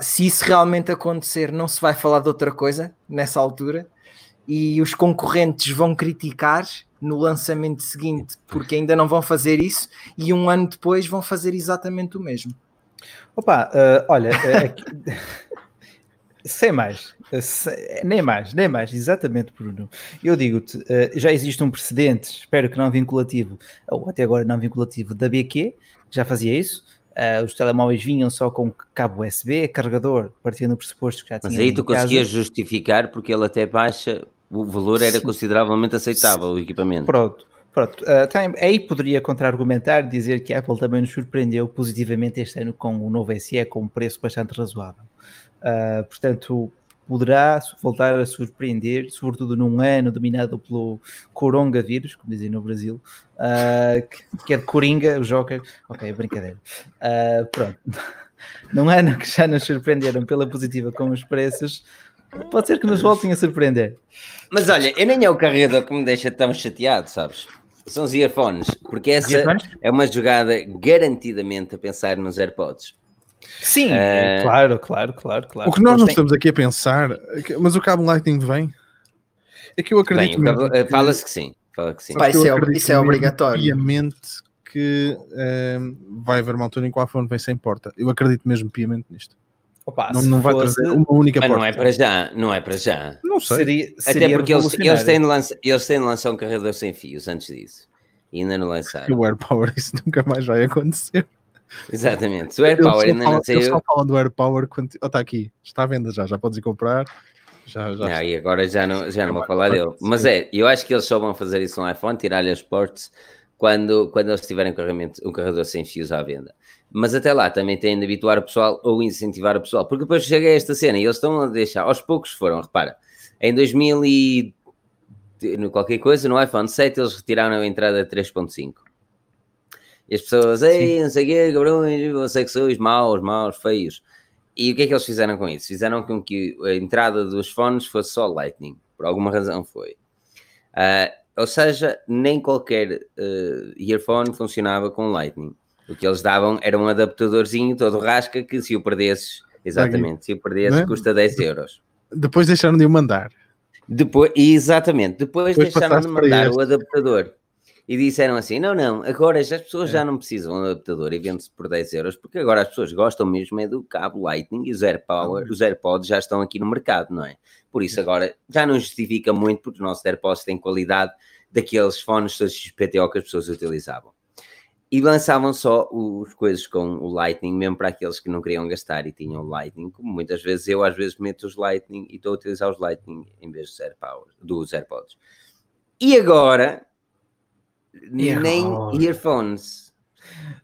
Se isso realmente acontecer, não se vai falar de outra coisa nessa altura, e os concorrentes vão criticar no lançamento seguinte, porque ainda não vão fazer isso, e um ano depois vão fazer exatamente o mesmo. Opa, uh, olha, uh, sem mais, uh, nem mais, nem mais, exatamente, Bruno. Eu digo-te, já existe um precedente, espero que não vinculativo, ou até agora não vinculativo, da BQ, já fazia isso. Os telemóveis vinham só com cabo USB, carregador, partindo do pressuposto que já tinha. Mas aí tu conseguias justificar porque ele até baixa o valor era Sim. consideravelmente aceitável, Sim. o equipamento. Pronto, pronto. Uh, aí poderia contra-argumentar, dizer que a Apple também nos surpreendeu positivamente este ano com o novo SE com um preço bastante razoável. Uh, portanto, poderá voltar a surpreender, sobretudo num ano dominado pelo coronavírus, como dizem no Brasil, uh, que, que, é de Coringa, o Joker. Ok, brincadeira. Uh, pronto. Num ano que já nos surpreenderam pela positiva com os preços, pode ser que nos voltem a surpreender. Mas olha, eu nem é o carregador que me deixa tão chateado, sabes? São os earphones, porque essa earphones? é uma jogada garantidamente a pensar nos AirPods. Sim, uh... claro, claro, claro, claro. O que nós não estamos aqui a pensar, é mas o cabo Lightning vem? É que eu acredito. Bem, Fala-se que sim. Fala que sim. Vai, isso, é, isso é obrigatório. Piamente que uh, vai haver uma altura em que o iPhone vem sem porta. Eu acredito mesmo piamente nisto. Opa, não, não vai fosse... trazer uma única porta. Não é para já, não é para já. Não sei. Seria, seria Até porque eles, eles, têm de lançar, eles têm de lançar um carregador sem fios antes disso. E ainda não lançaram. O AirPower, isso nunca mais vai acontecer. Exatamente. O AirPower ainda não saiu. Eles só falam do AirPower quando. Oh, está aqui, está à venda já, já podes ir comprar. Já, já não, e agora já não, já não vou falar dele. Mas é, eu acho que eles só vão fazer isso no iPhone, tirar-lhe as ports quando, quando eles tiverem um, um carregador sem fios à venda mas até lá também têm de habituar o pessoal ou incentivar o pessoal, porque depois chega a esta cena e eles estão a deixar, aos poucos foram, repara, em 2000 e qualquer coisa, no iPhone 7 eles retiraram a entrada 3.5. E as pessoas, ei, não sei o quê, cabrões, sois maus, maus, feios. E o que é que eles fizeram com isso? Fizeram com que a entrada dos fones fosse só Lightning, por alguma razão foi. Uh, ou seja, nem qualquer uh, earphone funcionava com Lightning. O que eles davam era um adaptadorzinho todo rasca que se o perdesses, exatamente, se o perdesses é? custa 10 euros. Depois deixaram de o mandar. Depois, exatamente, depois, depois deixaram de mandar o adaptador e disseram assim: não, não, agora as pessoas é. já não precisam de adaptador e vende-se por 10 euros, porque agora as pessoas gostam mesmo é do cabo Lightning e os AirPower, os AirPods já estão aqui no mercado, não é? Por isso agora já não justifica muito, porque os nossos AirPods têm qualidade daqueles fones XPTO que as pessoas utilizavam e lançavam só os coisas com o Lightning, mesmo para aqueles que não queriam gastar e tinham Lightning, como muitas vezes eu às vezes meto os Lightning e estou a utilizar os Lightning em vez dos AirPods. Dos AirPods. E agora, nem earphones.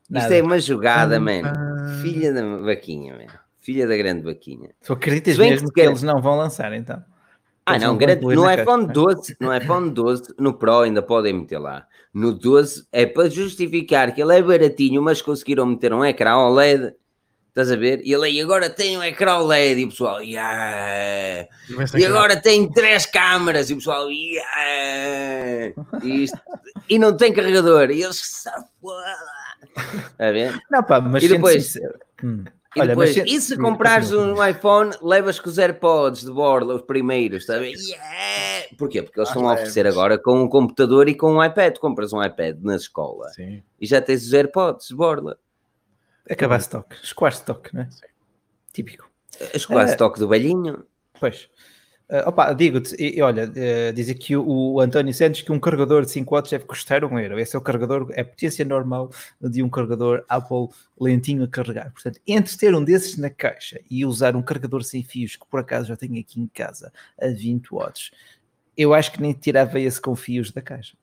Nada. Isto é uma jogada, mano. Filha da vaquinha. Filha da grande vaquinha. Tu acreditas mesmo que, que eles não vão lançar, então? Ah, não, grande, no iPhone 12, no iPhone 12, no Pro ainda podem meter lá. No 12 é para justificar que ele é baratinho, mas conseguiram meter um ecrã OLED. Estás a ver? E ele aí agora tem um ecrã OLED e o pessoal, yeah! E agora tem três câmaras e o pessoal, yeah! E, isto, e não tem carregador. E eles, safoda! A ver? Não, pá, mas e depois, hum. E, Olha, depois, mas... e se comprares um iPhone, levas com os AirPods de borla, os primeiros, está bem? Yeah! Porquê? Porque eles ah, estão a oferecer agora com um computador e com um iPad. Compras um iPad na escola Sim. e já tens os AirPods de borla. Acabar stock, square stock, né? Típico. Square é... stock do velhinho. Pois. Uh, opa, digo-te, e, olha, uh, diz aqui o, o, António Santos que um carregador de 5 watts deve custar um euro. Esse é o carregador, é a potência normal de um carregador Apple lentinho a carregar. Portanto, entre ter um desses na caixa e usar um carregador sem fios, que por acaso já tenho aqui em casa, a 20 watts, eu acho que nem tirava esse com fios da caixa.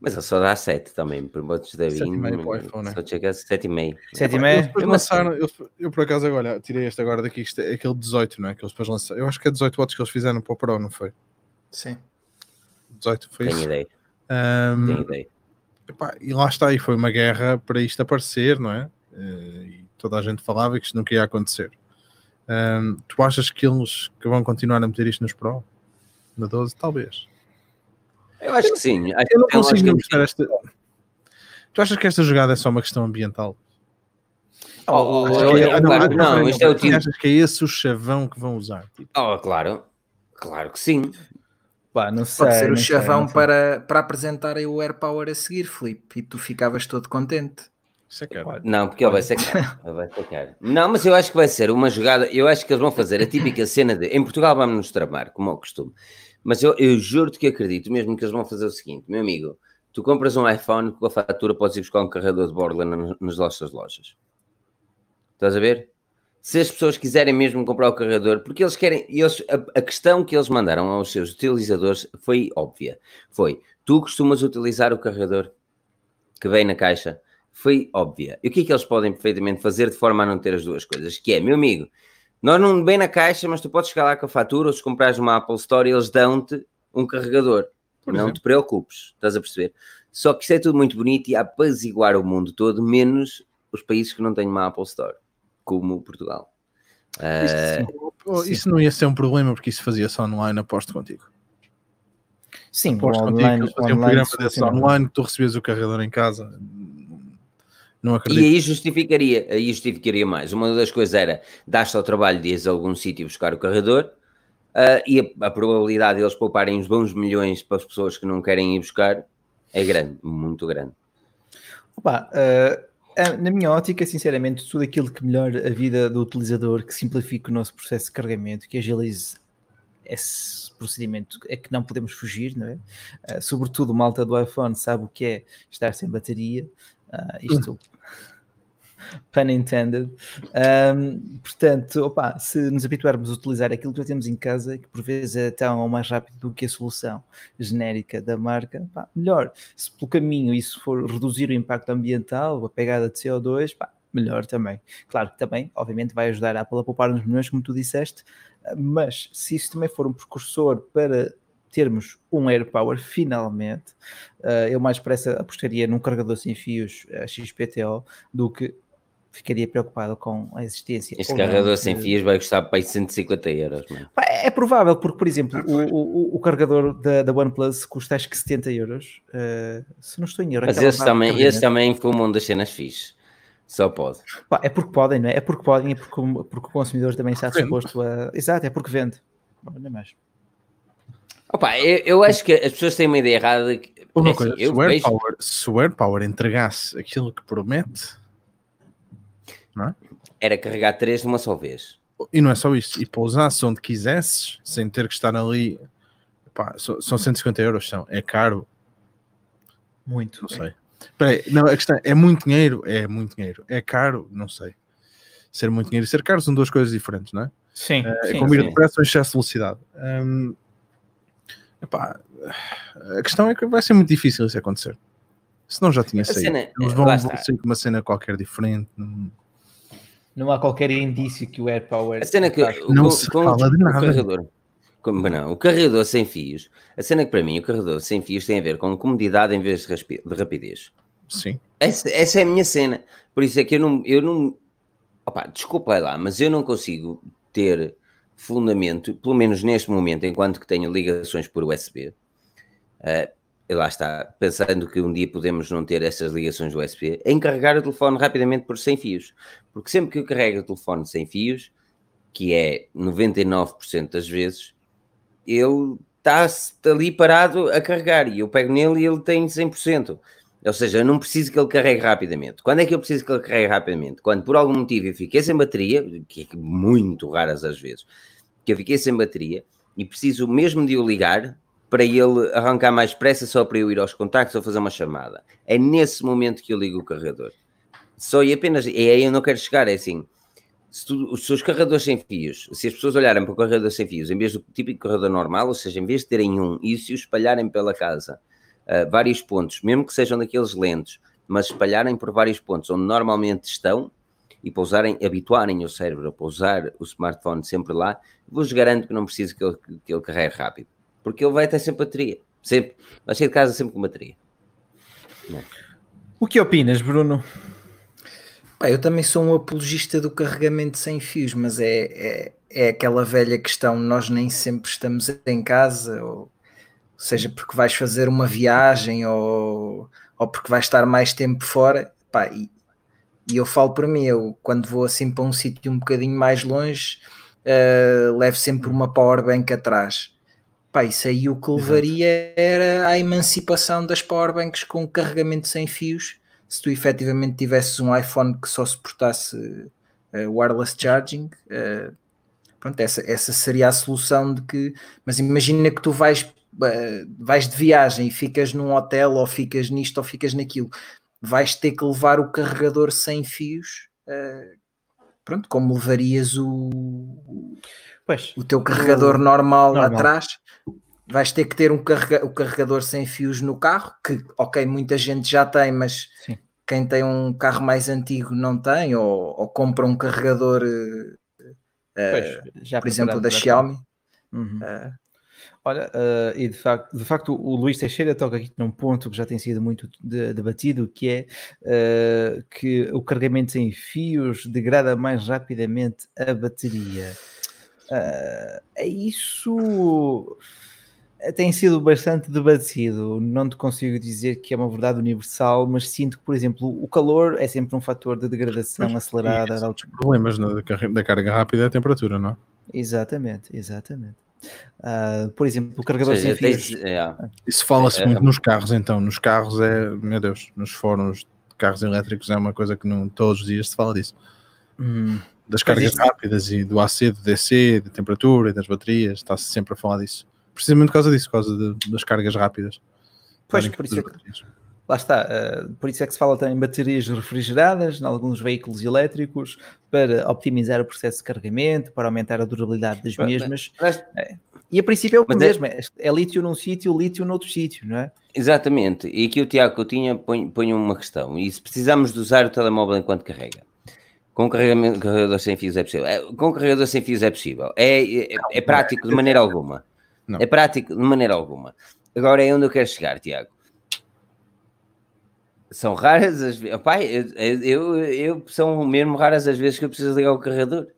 Mas ele só dá 7 também, por modos da e iPhone, né? Só chega a 7,5. Sete e Eles meio? depois Mesmo assim. lançaram, eu, eu por acaso agora tirei este agora daqui, isto é aquele 18, não é? Que eles depois lançaram. Eu acho que é 18 watts que eles fizeram para o Pro, não foi? Sim. 18 foi Tenho isso. ideia, Ahm, tenho ideia. epá, e lá está, e foi uma guerra para isto aparecer, não é? Eh, e toda a gente falava que isto nunca ia acontecer. Ahm, tu achas que eles que vão continuar a meter isto nos Pro? Na 12? Talvez. Eu acho que sim. Acho Eu não consigo mostrar esta. Tu achas que esta jogada é só uma questão ambiental? Oh, oh, claro, não, isto é o Tu tipo. achas que é esse o chavão que vão usar? Tipo, Oh, claro, claro que sim. Pá, não sei. Pode ser o não chavão não sei. para, para apresentarem o Air Power a seguir, Filipe, e tu ficavas todo contente. isso é caro. Não, porque ele vai ser caro. Vai ser caro. Não, mas eu acho que vai ser uma jogada. Eu acho que eles vão fazer a típica cena de. Em Portugal vamos nos tramar, como é o costume. Mas eu, eu juro-te que acredito mesmo que eles vão fazer o seguinte, meu amigo. Tu compras um iPhone com a fatura, podes ir buscar um carregador de borla na- nas nossas lojas. Estás a ver? Se as pessoas quiserem mesmo comprar o carregador, porque eles querem, eles, a, a questão que eles mandaram aos seus utilizadores foi óbvia. Foi, tu costumas utilizar o carregador que vem na caixa? Foi óbvia. E o que é que eles podem perfeitamente fazer de forma a não ter as duas coisas? Que é, meu amigo, nós não vem na caixa, mas tu podes chegar lá com a fatura, ou se comprares uma Apple Store, eles dão-te um carregador. Por não exemplo. te preocupes, estás a perceber? Só que isto é tudo muito bonito e a apaziguar o mundo todo, menos os países que não têm uma Apple Store, como Portugal. Oh, isso não ia ser um problema porque isso fazia só online, aposto contigo. Sim, Aposto contigo que online, eles faziam um online, programa desse online que tu recebias o carregador em casa. Não E acredito. aí justificaria, aí justificaria mais. Uma das coisas era dar-te ao trabalho de ires a algum sítio buscar o carregador ah, e a, a probabilidade de eles pouparem uns bons milhões para as pessoas que não querem ir buscar é grande, muito grande. Opa, eh, na minha ótica, sinceramente, tudo aquilo que melhora a vida do utilizador, que simplifique o nosso processo de carregamento, que agilize esse procedimento, é que não podemos fugir, não é? Eh, sobretudo, malta do iPhone sabe o que é estar sem bateria. Ah, isto, pun intended. Ahm, portanto, opa, se nos habituarmos a utilizar aquilo que já temos em casa, que por vezes é tão mais rápido do que a solução genérica da marca, pá, melhor. Se pelo caminho isso for reduzir o impacto ambiental, a pegada de CO2, pá, melhor também. Claro que também, obviamente, vai ajudar a Apple a poupar uns milhões, como tu disseste, mas se isso também for um precursor para termos um AirPower finalmente, eh, eu mais depressa apostaria num carregador sem fios eh, XPTO do que ficaria preocupado com a existência. Este carregador de- sem fios vai custar para aí 150 euros, mano. Pá, É provável, porque, por exemplo, o, o, o carregador da, da OnePlus custa acho que 70 euros. eh, se não estou em euro. Mas esses também, esses também fumam das cenas fixe. Só pode. Pá, é porque podem, não é? É porque podem, é porque, o- porque o consumidor também está suposto a. Exato, é porque vende. Não é mais. Opa, eu, eu acho que as pessoas têm uma ideia errada. Que, Uma é assim, coisa, se o, AirPower, se o AirPower entregasse aquilo que promete, era carregar três de uma só vez. e não é só isso, e pousasse onde quisesses, sem ter que estar ali, pá, são, são 150 euros, são, é caro, Muito. não sei. Espera aí, não, a questão é, é muito dinheiro, é muito dinheiro, é caro, não sei. Ser muito dinheiro e ser caro são duas coisas diferentes, não é? Sim, É sim, combina sim. de preço ou excesso de velocidade. Hum, epá, a questão é que vai ser muito difícil isso acontecer. Se não já tinha A saído. cena- Eles vão, lá vão sair com uma cena qualquer diferente. não- Não há qualquer indício que o AirPower. A cena que Não com- se com fala de o nada. carregador, como, não, o carregador sem fios, a cena que para mim o carregador sem fios tem a ver com comodidade em vez de, rapidez. Sim. Essa, essa é a minha cena. Por isso é que eu não, eu não opá, desculpa lá, mas eu não consigo ter fundamento, pelo menos neste momento, enquanto que tenho ligações por USB. eh, e lá está, pensando que um dia podemos não ter essas ligações USB, em carregar o telefone rapidamente por sem fios. Porque sempre que eu carrego o telefone sem fios, que é 99% das vezes, ele está ali parado a carregar e eu pego nele e ele tem 100%. Ou seja, eu não preciso que ele carregue rapidamente. Quando é que eu preciso que ele carregue rapidamente? Quando por algum motivo eu fiquei sem bateria, que é muito raras as vezes, que eu fiquei sem bateria e preciso mesmo de o ligar para ele arrancar mais pressa só para eu ir aos contactos ou fazer uma chamada. É nesse momento que eu ligo o carregador. Só e apenas, e aí eu não quero chegar, é assim, se tu, os carregadores sem fios, se as pessoas olharem para o carregador sem fios, em vez do típico carregador normal, ou seja, em vez de terem um e se o espalharem pela casa, uh, vários pontos, mesmo que sejam daqueles lentos, mas espalharem por vários pontos onde normalmente estão e pousarem, habituarem o cérebro a pousar o smartphone sempre lá, vos garanto que não preciso que ele, que ele carregue rápido, porque ele vai ter sempre bateria, sempre, vai sair de casa sempre com bateria. Não. O que opinas, Bruno? eu também sou um apologista do carregamento sem fios, mas é, é, é, aquela velha questão: nós nem sempre estamos em casa, ou seja, porque vais fazer uma viagem ou, ou porque vais estar mais tempo fora. Pá, e, e eu falo para mim, eu quando vou assim para um sítio um bocadinho mais longe, uh, levo sempre uma powerbank atrás. Pá, isso aí o que levaria era a emancipação das powerbanks com carregamento sem fios se tu efetivamente tivesses um iPhone que só suportasse uh, wireless charging, uh, pronto, essa, essa seria a solução de que, mas imagina que tu vais, uh, vais de viagem e ficas num hotel ou ficas nisto ou ficas naquilo, vais ter que levar o carregador sem fios, pronto, como levarias o, pois, o teu carregador o, normal, normal atrás, vais ter que ter um carrega o carregador sem fios no carro, que ok, muita gente já tem, mas Sim. quem tem um carro mais antigo não tem, ou, ou compra um carregador, uh, pois, por exemplo, da Xiaomi. Uhum. Uh, Olha, uh, e de facto, de facto o Luís Teixeira toca aqui num ponto que já tem sido muito debatido, que é uh, que o carregamento sem fios degrada mais rapidamente a bateria. Uh, é isso tem sido bastante debatido. Não te consigo dizer que é uma verdade universal, mas sinto que, por exemplo, o calor é sempre um fator de degradação mas, acelerada. Da problemas da carga rápida é a temperatura, não? Exatamente, exatamente. Uh, por exemplo, o carregador seja, sem fios. É. Isso fala-se é, muito é, nos carros, então. Nos carros é, meu Deus, nos fóruns de carros elétricos é uma coisa que não, todos os dias se fala disso. Hum, das cargas rápidas e do AC, do DC, da temperatura e das baterias, está-se sempre a falar disso precisamente por causa disso, por causa de, das cargas rápidas. Pois, por isso é que, lá está, uh, por isso é que se fala também em baterias refrigeradas em alguns veículos elétricos para optimizar o processo de carregamento, para aumentar a durabilidade das mesmas. Mas, é. E a princípio é o é- mesmo, é, é lítio num sítio, lítio noutro sítio, não é? Exatamente, e aqui o Tiago que eu tinha põe, uma questão, e se precisamos de usar o telemóvel enquanto carrega? Com carregador sem fios é possível. É, com carregador sem fios é possível. É, é, é prático de maneira alguma. Não. É prático de maneira alguma. Agora é onde eu quero chegar, Tiago. São raras as vezes. Pai, eu, eu, eu, são mesmo raras as vezes que eu preciso ligar o carregador.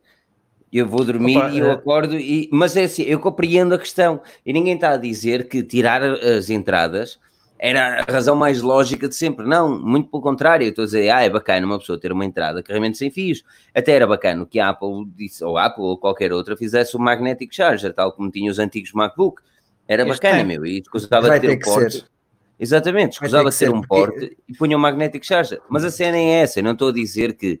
Eu vou dormir Opa, e eu é... acordo, e, mas é assim, eu compreendo a questão. E ninguém está a dizer que tirar as entradas era a razão mais lógica de sempre. Não, muito pelo contrário. Eu estou a dizer, ah, é bacana uma pessoa ter uma entrada de carregamento sem fios. Até era bacana que a Apple disse, ou a Apple ou qualquer outra fizesse o magnetic charger, tal como tinha os antigos MacBook. Era este bacana, tem. meu. E escusava de ter, ter um porte. Ser. Exatamente, escusava de ter, ter um porte e punha um magnetic charger. Mas a cena é essa. Eu não estou a dizer que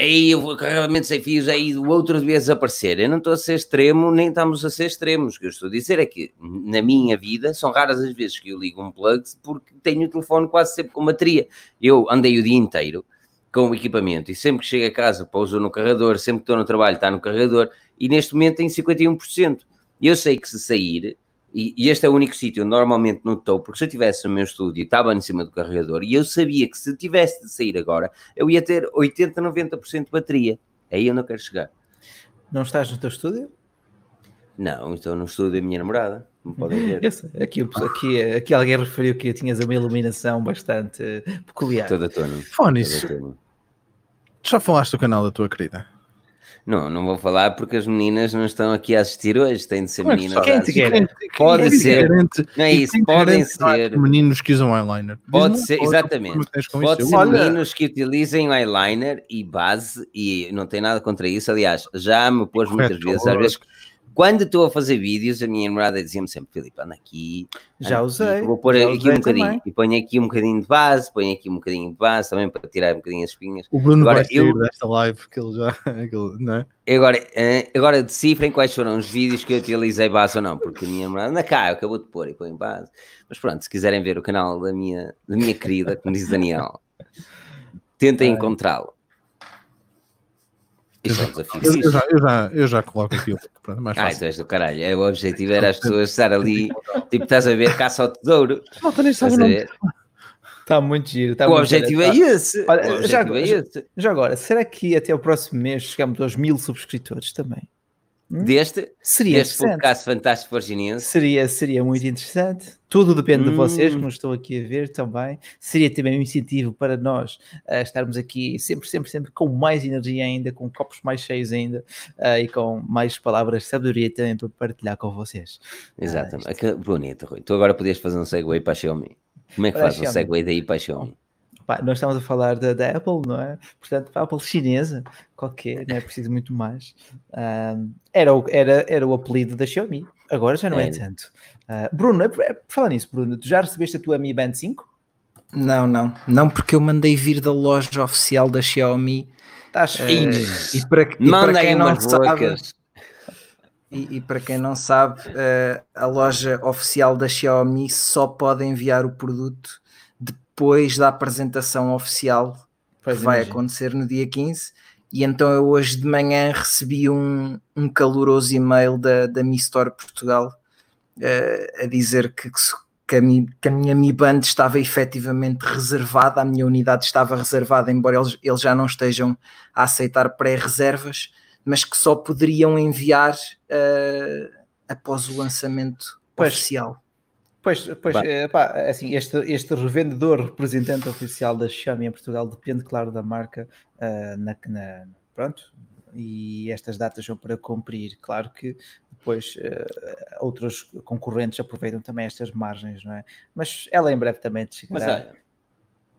aí o carregamento sem fios, aí o outro devia desaparecer. Eu não estou a ser extremo, nem estamos a ser extremos. O que eu estou a dizer é que na minha vida são raras as vezes que eu ligo um plug porque tenho o telefone quase sempre com bateria. Eu andei o dia inteiro com o equipamento e sempre que chego a casa pouso no carregador, sempre que estou no trabalho está no carregador e neste momento tem 51%. Eu sei que se sair e, e, este é o único sítio onde normalmente não estou, porque se eu estivesse no meu estúdio estava em cima do carregador e eu sabia que se tivesse de sair agora, eu ia ter 80, 90% de bateria. Aí eu não quero chegar. Não estás no teu estúdio? Não, estou no estúdio da minha namorada. Não podem ver. Aqui, aqui, aqui alguém referiu que tinhas uma iluminação bastante peculiar. Toda tona. Fone Já falaste do canal da tua querida? Não, não vou falar porque as meninas não estão aqui a assistir hoje, têm de ser Mas meninas. Quem te quer? Pode ser. Não é isso, podem ser. Meninos que usam eyeliner. Pode ser, exatamente. Pode ser meninos que utilizem eyeliner e base, e não tem nada contra isso. Aliás, já me pôs muitas vezes, às vezes quando estou a fazer vídeos, a minha namorada dizia-me sempre, Filipe, anda aqui. Já usei. Vou pôr aqui um bocadinho. Também. E ponho aqui um bocadinho de base, ponho aqui um bocadinho de base também para tirar um bocadinho as espinhas. O Bruno agora, vai eu, desta live, que ele já. Não é? Agora, eh, agora decifrem quais foram os vídeos que eu utilizei base ou não, porque a minha namorada anda cá, acabou de pôr e põe base. Mas pronto, se quiserem ver o canal da minha, da minha querida, como diz Daniel, tentem encontrá-lo. Isso é um desafio. Eu, eu, já, eu, já, eu já coloco aquilo. Pronto, mais ah, então és do caralho. É, o objetivo era as pessoas estar ali, tipo, estás a ver, caça ao tesouro. Não, nem estás a ver. Está muito giro. Tá o muito objetivo é esse. Olha, já, é esse. já agora, será que até o próximo mês chegamos aos mil subscritores também? Hum? Deste? Seria deste podcast fantástico virginiense? Seria, seria muito interessante. Tudo depende hum. de vocês que nos estão aqui a ver também. Seria também um incentivo para nós uh, estarmos aqui sempre, sempre, sempre com mais energia ainda, com copos mais cheios ainda uh, e com mais palavras de sabedoria também para partilhar com vocês. Exatamente. Uh, bonito, Rui. Tu agora podias fazer um segue para a Xiaomi. Como é que faz um segue daí para a Xiaomi? Pá, nós estamos a falar da, da, Apple, não é? Portanto, a Apple chinesa, qualquer, não é preciso muito mais. Um, era, o, era, era o apelido da Xiaomi, agora já não é, é tanto. Uh, Bruno, é, é, por falar nisso, Bruno, tu já recebeste a tua Mi Band 5? Não, não, não, porque eu mandei vir da loja oficial da Xiaomi. Estás uh, e para, e para quem não sabe, e, e, para quem não sabe, uh, a loja oficial da Xiaomi só pode enviar o produto depois da apresentação oficial pois que vai acontecer no dia 15. E então eu hoje de manhã recebi um, um caloroso e-mail da, da Mi Store Portugal uh, a dizer que, que, a Mi, que a minha Mi Band estava efetivamente reservada, a minha unidade estava reservada, embora eles, eles já não estejam a aceitar pré-reservas, mas que só poderiam enviar uh, após o lançamento pois. oficial. Pois, pois é, pá, assim, este, este revendedor representante oficial da Xiaomi em Portugal depende, claro, da marca uh, na, na, pronto, e estas datas são para cumprir. Claro que depois uh, outros concorrentes aproveitam também estas margens, não é? Mas ela em breve também chegará. Mas, olha,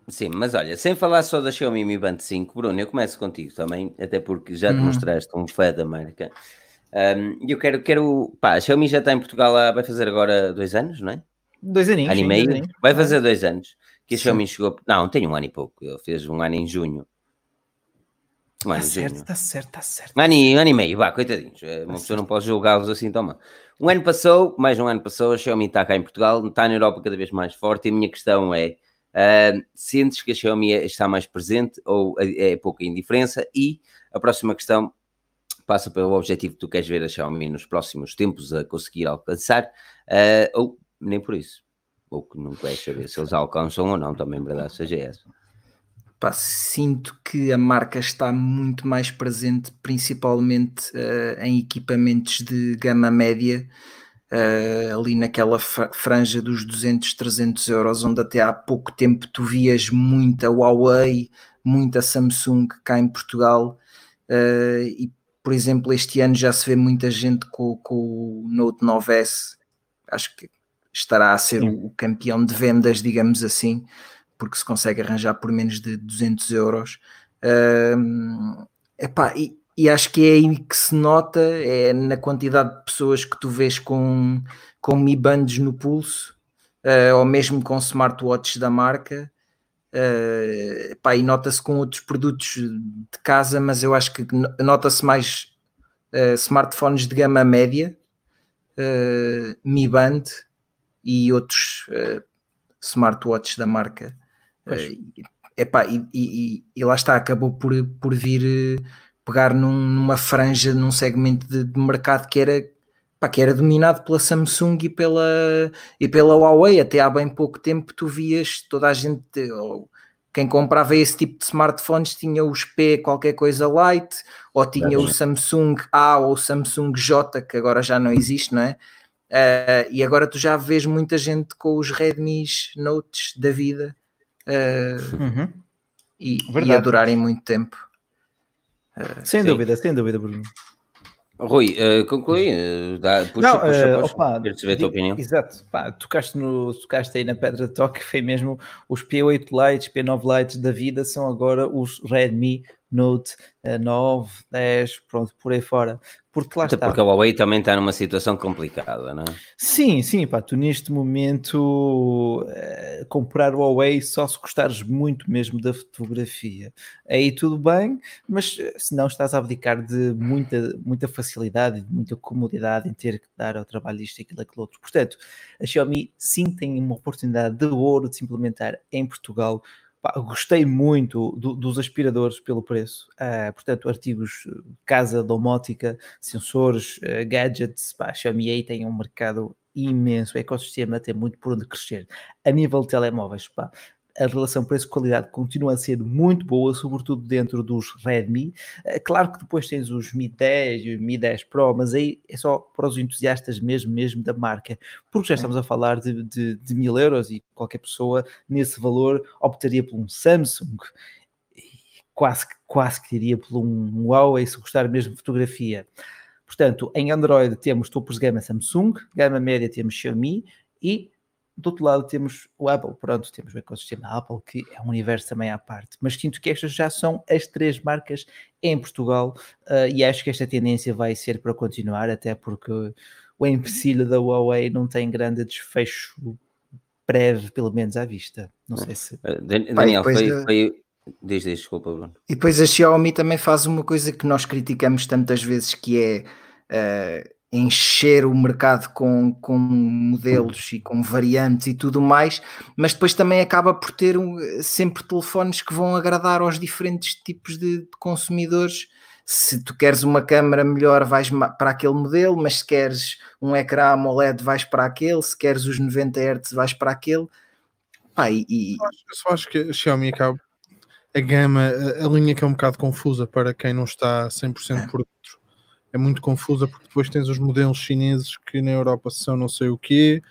sim, mas olha, sem falar só da Xiaomi Mi Band 5, Bruno, eu começo contigo também, até porque já te hum. mostraste um fã da marca. Um, eu quero, quero, pá, a Xiaomi já está em Portugal, há, vai fazer agora dois anos, não é? Dois aninhos. Ano e meio. Vai fazer dois anos. Que a Xiaomi chegou. Não, tem um ano e pouco. Ele fez um ano em junho. Um tá certo, junho. Está certo, está certo. Um ano e, um ano e meio, vá, coitadinhos. Tá Uma pessoa não pode julgá-los assim, toma. Um ano passou, mais um ano passou, a Xiaomi está cá em Portugal, está na Europa cada vez mais forte. E a minha questão é: uh, sentes que a Xiaomi é, está mais presente ou é, é pouca indiferença? E a próxima questão passa pelo objetivo que tu queres ver a Xiaomi nos próximos tempos a conseguir alcançar, uh, ou nem por isso. Ou que não queres saber se eles alcançam ou não, também verdade seja essa. Pá, sinto que a marca está muito mais presente, principalmente uh, em equipamentos de gama média, uh, ali naquela franja dos 200, 300 euros, onde até há pouco tempo tu vias muita Huawei, muita Samsung cá em Portugal, uh, e por exemplo, este ano já se vê muita gente com, com o Note 9S, acho que estará a ser o campeão de vendas, digamos assim, porque se consegue arranjar por menos de 200 euros. Uh, epá, e, e, acho que é aí que se nota, é na quantidade de pessoas que tu vês com, com Mi Bands no pulso, uh, ou mesmo com smartwatches da marca. Uh, epá, e nota-se com outros produtos de casa, mas eu acho que nota-se mais uh, smartphones de gama média, Mi Band, e outros uh, smartwatches da marca. Uh, epá, e, e, e, lá está, acabou por, por vir uh, pegar num, numa franja, num segmento de, de mercado que era, pá, que era dominado pela Samsung e pela, e pela Huawei. Até há bem pouco tempo tu vias toda a gente, ou, quem comprava esse tipo de smartphones tinha os P qualquer coisa light, ou tinha é o Samsung A ou o Samsung J, que agora já não existe, não é? Uh, e agora tu já vês muita gente com os Redmi Notes da vida uh, uhum. e, e, a durarem muito tempo. Uh, sem sim. dúvida, sem dúvida, Bruno. Rui, uh, conclui, uh, dá, puxa, não, puxa, puxa, opa, quero saber a tua opinião. Exato, pá, tocaste, no, tocaste aí na pedra de toque, foi mesmo os P8 Lights, P9 Lights da vida são agora os Redmi Note 9, 10, pronto, por aí fora. Porque lá Até está. Porque a Huawei também está numa situação complicada, não é? Sim, sim, pá, tu neste momento uh, comprar o Huawei só se gostares muito mesmo da fotografia. Aí tudo bem, mas eh, se não estás a abdicar de muita, muita facilidade, de muita comodidade em ter que dar ao trabalho isto, aquilo, aquilo outro. Portanto, a Xiaomi sim tem uma oportunidade de ouro de se implementar em Portugal Pá, gostei muito do, dos aspiradores pelo preço. Uh, portanto, artigos casa, domótica, sensores, uh, gadgets. Pá, a Xiaomi tem um mercado imenso, o ecossistema tem muito por onde crescer. A nível de telemóveis, pá, a relação preço-qualidade continua a ser muito boa, sobretudo dentro dos Redmi. Eh, claro que depois tens os Mi 10 e os Mi 10 Pro, mas aí é só para os entusiastas mesmo, mesmo da marca, porque já estamos a falar de, de, de mil euros e qualquer pessoa nesse valor optaria por um Samsung quase, quase que iria por um Huawei se gostar mesmo de fotografia. Portanto, em Android temos topos de gama Samsung, gama média temos Xiaomi e do outro lado temos o Apple, pronto, temos o ecossistema Apple, que é um universo também à parte. Mas sinto que estas já são as três marcas em Portugal uh, e acho que esta tendência vai ser para continuar, até porque o empecilho da Huawei não tem grande desfecho breve, pelo menos à vista. Não sei se. Eh, Daniel, Pai, foi, foi... Diz, diz, desculpa, Bruno. E depois a Xiaomi também faz uma coisa que nós criticamos tantas vezes, que é. Uh encher o mercado com, com modelos e com variantes e tudo mais, mas depois também acaba por ter um, sempre telefones que vão agradar aos diferentes tipos de, de consumidores. Se tu queres uma câmera melhor, vais para aquele modelo, mas se queres um ecrã AMOLED, vais para aquele, se queres os 90 Hz, vais para aquele. Pá, e, e... Eu, só acho que a Xiaomi acaba a gama, a, a linha que é um bocado confusa para quem não está 100% por dentro é muito confusa porque depois tens os modelos chineses que na Europa são não sei o quê.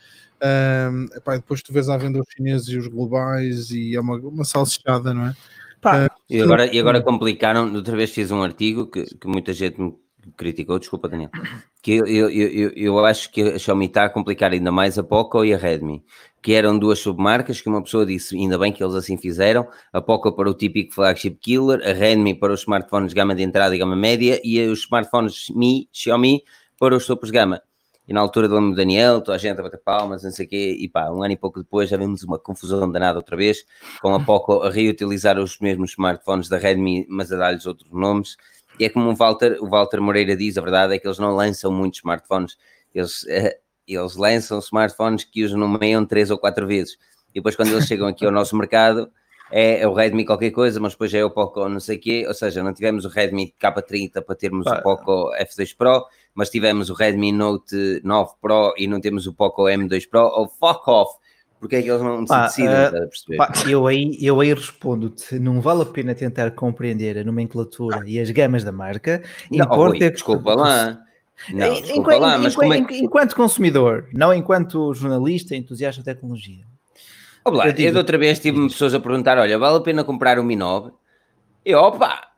Um, epá, depois tu vês à venda os chineses e os globais e é uma, uma salsichada, não é? Pá, uh, e, agora, e agora complicaram, outra vez fiz um artigo que, que muita gente me criticou, desculpa Daniel, que eu, eu, eu, eu acho que a Xiaomi está a complicar ainda mais a Poco e a Redmi, que eram duas submarcas que uma pessoa disse, ainda bem que eles assim fizeram, a Poco para o típico flagship killer, a Redmi para os smartphones gama de entrada e gama média e os smartphones Mi, Xiaomi para os topos gama. E na altura do Daniel, toda a gente a bater palmas, não sei o quê, e pá, um ano e pouco depois já vimos uma confusão danada outra vez, com a Poco a reutilizar os mesmos smartphones da Redmi, mas a dar-lhes outros nomes, e é como o Walter, o Walter Moreira diz, a verdade é que eles não lançam muitos smartphones, eles, uh, eles lançam smartphones que os nomeiam três ou quatro vezes. E depois quando eles chegam aqui ao nosso mercado, é, é, o Redmi qualquer coisa, mas depois é o Poco não sei o quê, ou seja, não tivemos o Redmi K30 para termos o Poco F2 Pro, mas tivemos o Redmi Note 9 Pro e não temos o Poco M2 Pro, ou fuck off, porque é que eles não se decidem, uh, a perceber? Pá, eu aí, eu aí respondo-te, não vale a pena tentar compreender a nomenclatura e as gamas da marca, não, importa desculpa que... lá. Não, desculpa enquanto, lá, mas enquanto, é... enquanto consumidor, não enquanto jornalista, entusiasta de tecnologia. Olá, eu, digo, eu de outra vez tive pessoas a perguntar: olha, vale a pena comprar um Mi 9? E opa,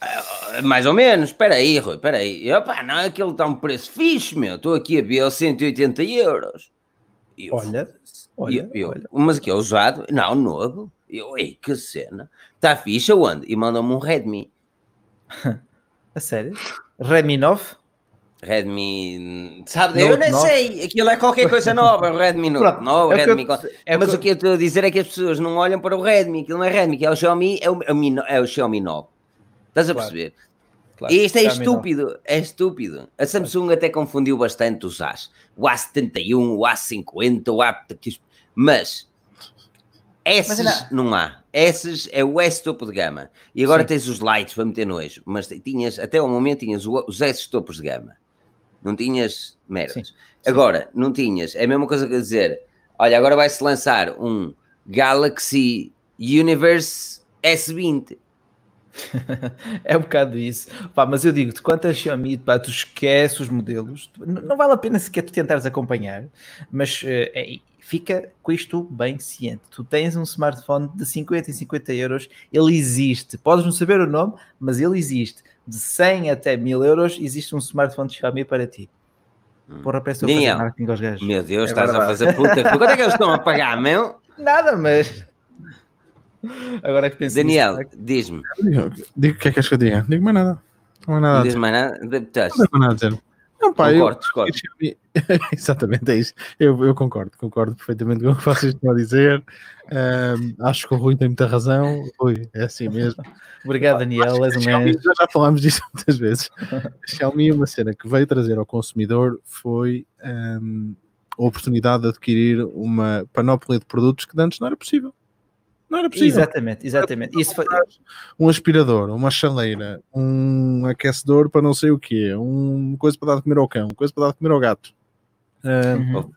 eh, mais ou menos, espera aí, Rui, espera aí. Opa, não, aquele está um preço fixe, meu. Estou aqui a ver 180 euros. Eu, olha, olha, eu, olha. Mas aqui é usado? Não, novo. Eu, ei, que cena. Está fixe onde? E mandam-me um Redmi. a sério? Redmi 9? Redmi, sabe, Note eu 9? sei, aquilo é qualquer coisa nova, o Redmi Note 9, é Redmi, é mas o que eu estou a dizer é que as pessoas não olham para o Redmi, aquilo não é Redmi, que é o Xiaomi, é o, é o, é o Xiaomi 9, estás a perceber? Claro. E isto é estúpido, é estúpido. A Samsung até confundiu bastante os As. O A71, o A50, o A... Mas esses mas não... não há. Esses é o S topo de gama. E agora Sim. tens os lights para meter nojo. Mas tinhas, até o momento tinhas os S topos de gama. Não tinhas merdas. Sim. Agora, não tinhas. É a mesma coisa que dizer, olha, agora vai-se lançar um Galaxy Universe S20 é um bocado isso. Pá, mas eu digo-te, quanto a Xiaomi, pá, tu esqueces os modelos, não vale a pena sequer tu tentares acompanhar, mas uh, é, fica com isto bem ciente. Tu tens um smartphone de 50 e 50 euros, ele existe. Podes não saber o nome, mas ele existe. De 100 até 1000 euros, existe um smartphone de Xiaomi para ti. Hum. Porra, parece que eu marketing aos gajos. Meu Deus, é estás a fazer puta. Quanto é que eles estão a pagar, meu? Nada, mas Agora que penso Daniel, diz-me. Digo o que é que és que eu diga? Digo mais nada. Não, nada diz mais nada. Não digo mais nada a dizer. Não, pá, concordo, eu, discordo. Exatamente, é isso. Eu, eu, concordo, concordo perfeitamente com o que vocês estão a dizer. Um, acho que o Rui tem muita razão. Rui, é assim mesmo. Obrigado, Daniel. És um já falámos disso muitas vezes. A Xiaomi, uma cena que veio trazer ao consumidor foi um, a oportunidade de adquirir uma panóplia de produtos que antes não era possível. Não era possível. Exatamente, exatamente. Isso foi... Um aspirador, uma chaleira, um aquecedor para não sei o quê, um coisa para dar de comer ao cão, coisa para dar de comer ao gato. Uh, uhum.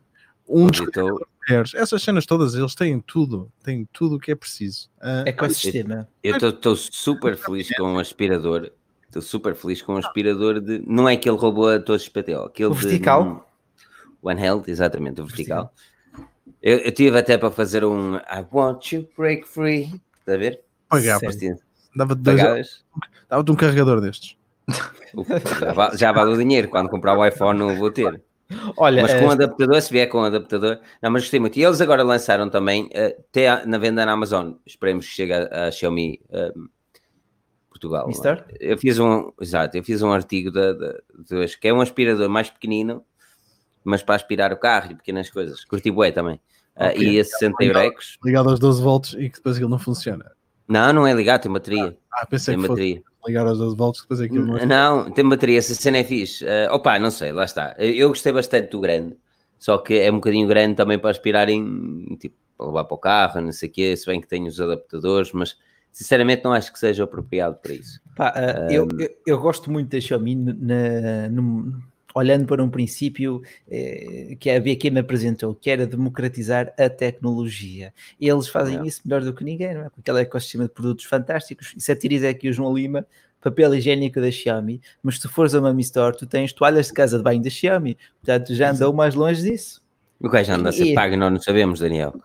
Um descarregador essas cenas todas, eles têm tudo, têm tudo o que é preciso. Uh, Ecossistema. Eu estou super feliz com um aspirador. Estou super feliz com um aspirador de. Não é aquele robô a todos PTO, aquele o vertical. One Health, exatamente, o vertical. vertical. Eu, eu tive até para fazer um I want you break free. Está a ver? Pagava. Dava-te dois. Dava-te um carregador destes. já, já vale o dinheiro. Quando comprar o iPhone, não vou ter. Olha, mas com é... adaptador, se vier com adaptador, não, mas gostei muito. E eles agora lançaram também, uh, até na venda na Amazon, esperemos que chegue a, a Xiaomi uh, Portugal. Mister? Eu fiz um, exato, eu fiz um artigo de, de, de, que é um aspirador mais pequenino, mas para aspirar o carro e pequenas coisas. Curti bué também. Uh, okay. E a 60 euros. Ligado aos 12 volts e que depois ele não funciona. Não, não é ligado, tem bateria. Ah, pensei tem que bateria. Fosse ligar aos 12 volts, depois aquilo não... É não, tem bateria, essa cena é fixe. Uh, opa, não sei, lá está. Eu gostei bastante do grande, só que é um bocadinho grande também para aspirar em, tipo, para levar para o carro, não sei o quê, se bem que tem os adaptadores, mas sinceramente não acho que seja apropriado para isso. Pá, uh, eu, eu, eu, gosto muito da Xiaomi na, no, olhando para um princípio eh, que havia quem me apresentou, que era democratizar a tecnologia. Eles fazem é. isso melhor do que ninguém, não é? Com aquele ecossistema de produtos fantásticos. E satiriza aqui o João Lima, papel higiênico da Xiaomi, mas se tu fores a uma Store, tu tens toalhas de casa de banho da Xiaomi, portanto já andou mais longe disso. O gajo anda a ser pago e nós não sabemos, Daniel.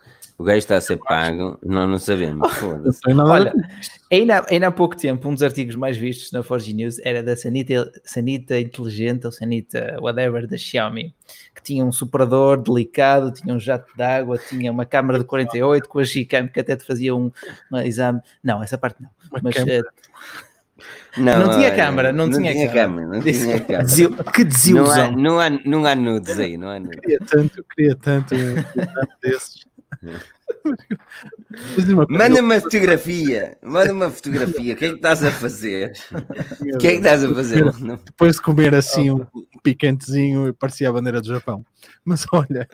O gajo está a ser pago, nós não sabemos. Olha, ainda, ainda há pouco tempo, um dos artigos mais vistos na Forge News era da Sanita, Sanita Inteligente, ou Sanita whatever, da Xiaomi, que tinha um superador delicado, tinha um jato de água, tinha uma câmara de 48 com a Gcam que até te fazia um, um exame. Não, essa parte não. Mas, uh, não, não, tinha câmara, não, não tinha, tinha câmara. Não tinha câmara. Que desilusão. Não há, não, há, não há nudes aí, não há nudes. Queria tanto, queria tanto, queria tanto desses. Manda uma fotografia, manda uma fotografia. O que é que estás a fazer? O que é que estás a fazer? Depois de comer assim um picantezinho, parecia a bandeira do Japão. Mas olha,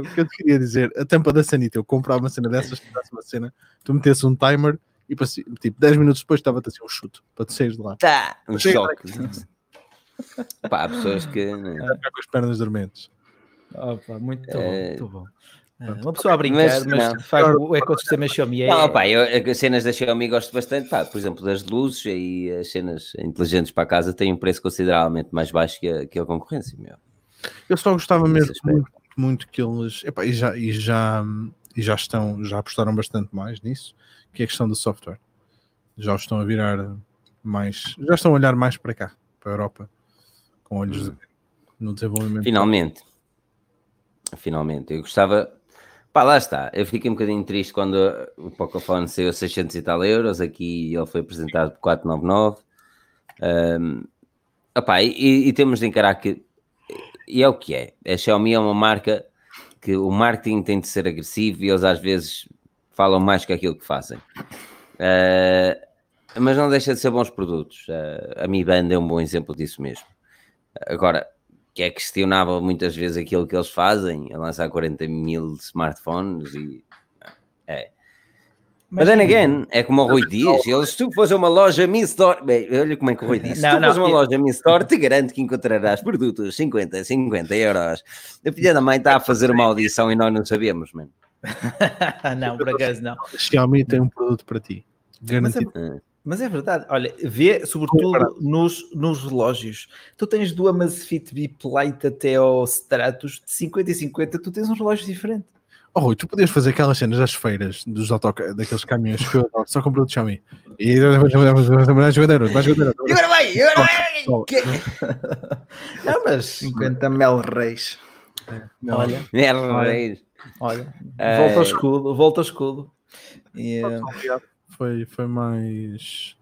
o que eu te queria dizer, a tampa da sanita, eu comprava uma cena dessas, uma cena, tu metesse um timer e tipo 10 minutos depois estava-te assim um chute para tu saíres de lá. Tá, um choque. Pá, há pessoas que. Né? com as pernas dormentes. Opa, muito é... bom, muito bom. Ah, uma pessoa a brincar, mas, mas de facto o ecossistema Xiaomi é. Não, pá, eu, as cenas da Xiaomi gosto bastante, pá, por exemplo, das luzes e as cenas inteligentes para a casa têm um preço consideravelmente mais baixo que a, que a concorrência, meu. Eu só gostava mesmo muito, muito, que eles. Epá, e, já, e, já, e já estão, já apostaram bastante mais nisso, que é a questão do software. Já estão a virar mais. Já estão a olhar mais para cá, para a Europa, com olhos hum. no desenvolvimento. Finalmente. Finalmente. Eu gostava Pá, lá está. Eu fiquei um bocadinho triste quando o Pocophone saiu 600 e tal euros. Aqui ele foi apresentado por 499. Um, opá, e, e, temos de encarar que. E é o que é. A Xiaomi é uma marca que o marketing tem de ser agressivo e eles às vezes falam mais que aquilo que fazem. Uh, mas não deixa de ser bons produtos. Uh, a Mi Band é um bom exemplo disso mesmo. Agora, que é questionável muitas vezes aquilo que eles fazem, a lançar 40 mil smartphones e é. Mas then again, é como o Rui diz, eles, se tu fores a uma loja Mi Store, bem, olha como é que o Rui disse, se tu fores a uma loja Mi Store, te garanto que encontrarás produtos 50, 50 euros. A filha da mãe está a fazer uma audição e nós não sabemos, mano. não, por acaso não. Xiaomi tem um produto para ti, garantido. Mas é, mas é verdade, olha, vê sobretudo nos, nos relógios. Tu tens do Amazfit VIP Lite até ao Stratus, de 50 e 50, tu tens um relógio diferente. Oh, Rui, tu podias fazer aquelas cenas das feiras, dos autoca daqueles caminhões que eu só com produtos Xiaomi. E agora vai, agora vai! Não, mas 50 mel reis. Olha, mel reis. Olha, volta ao escudo, volta ao escudo. E, foi, foi mais.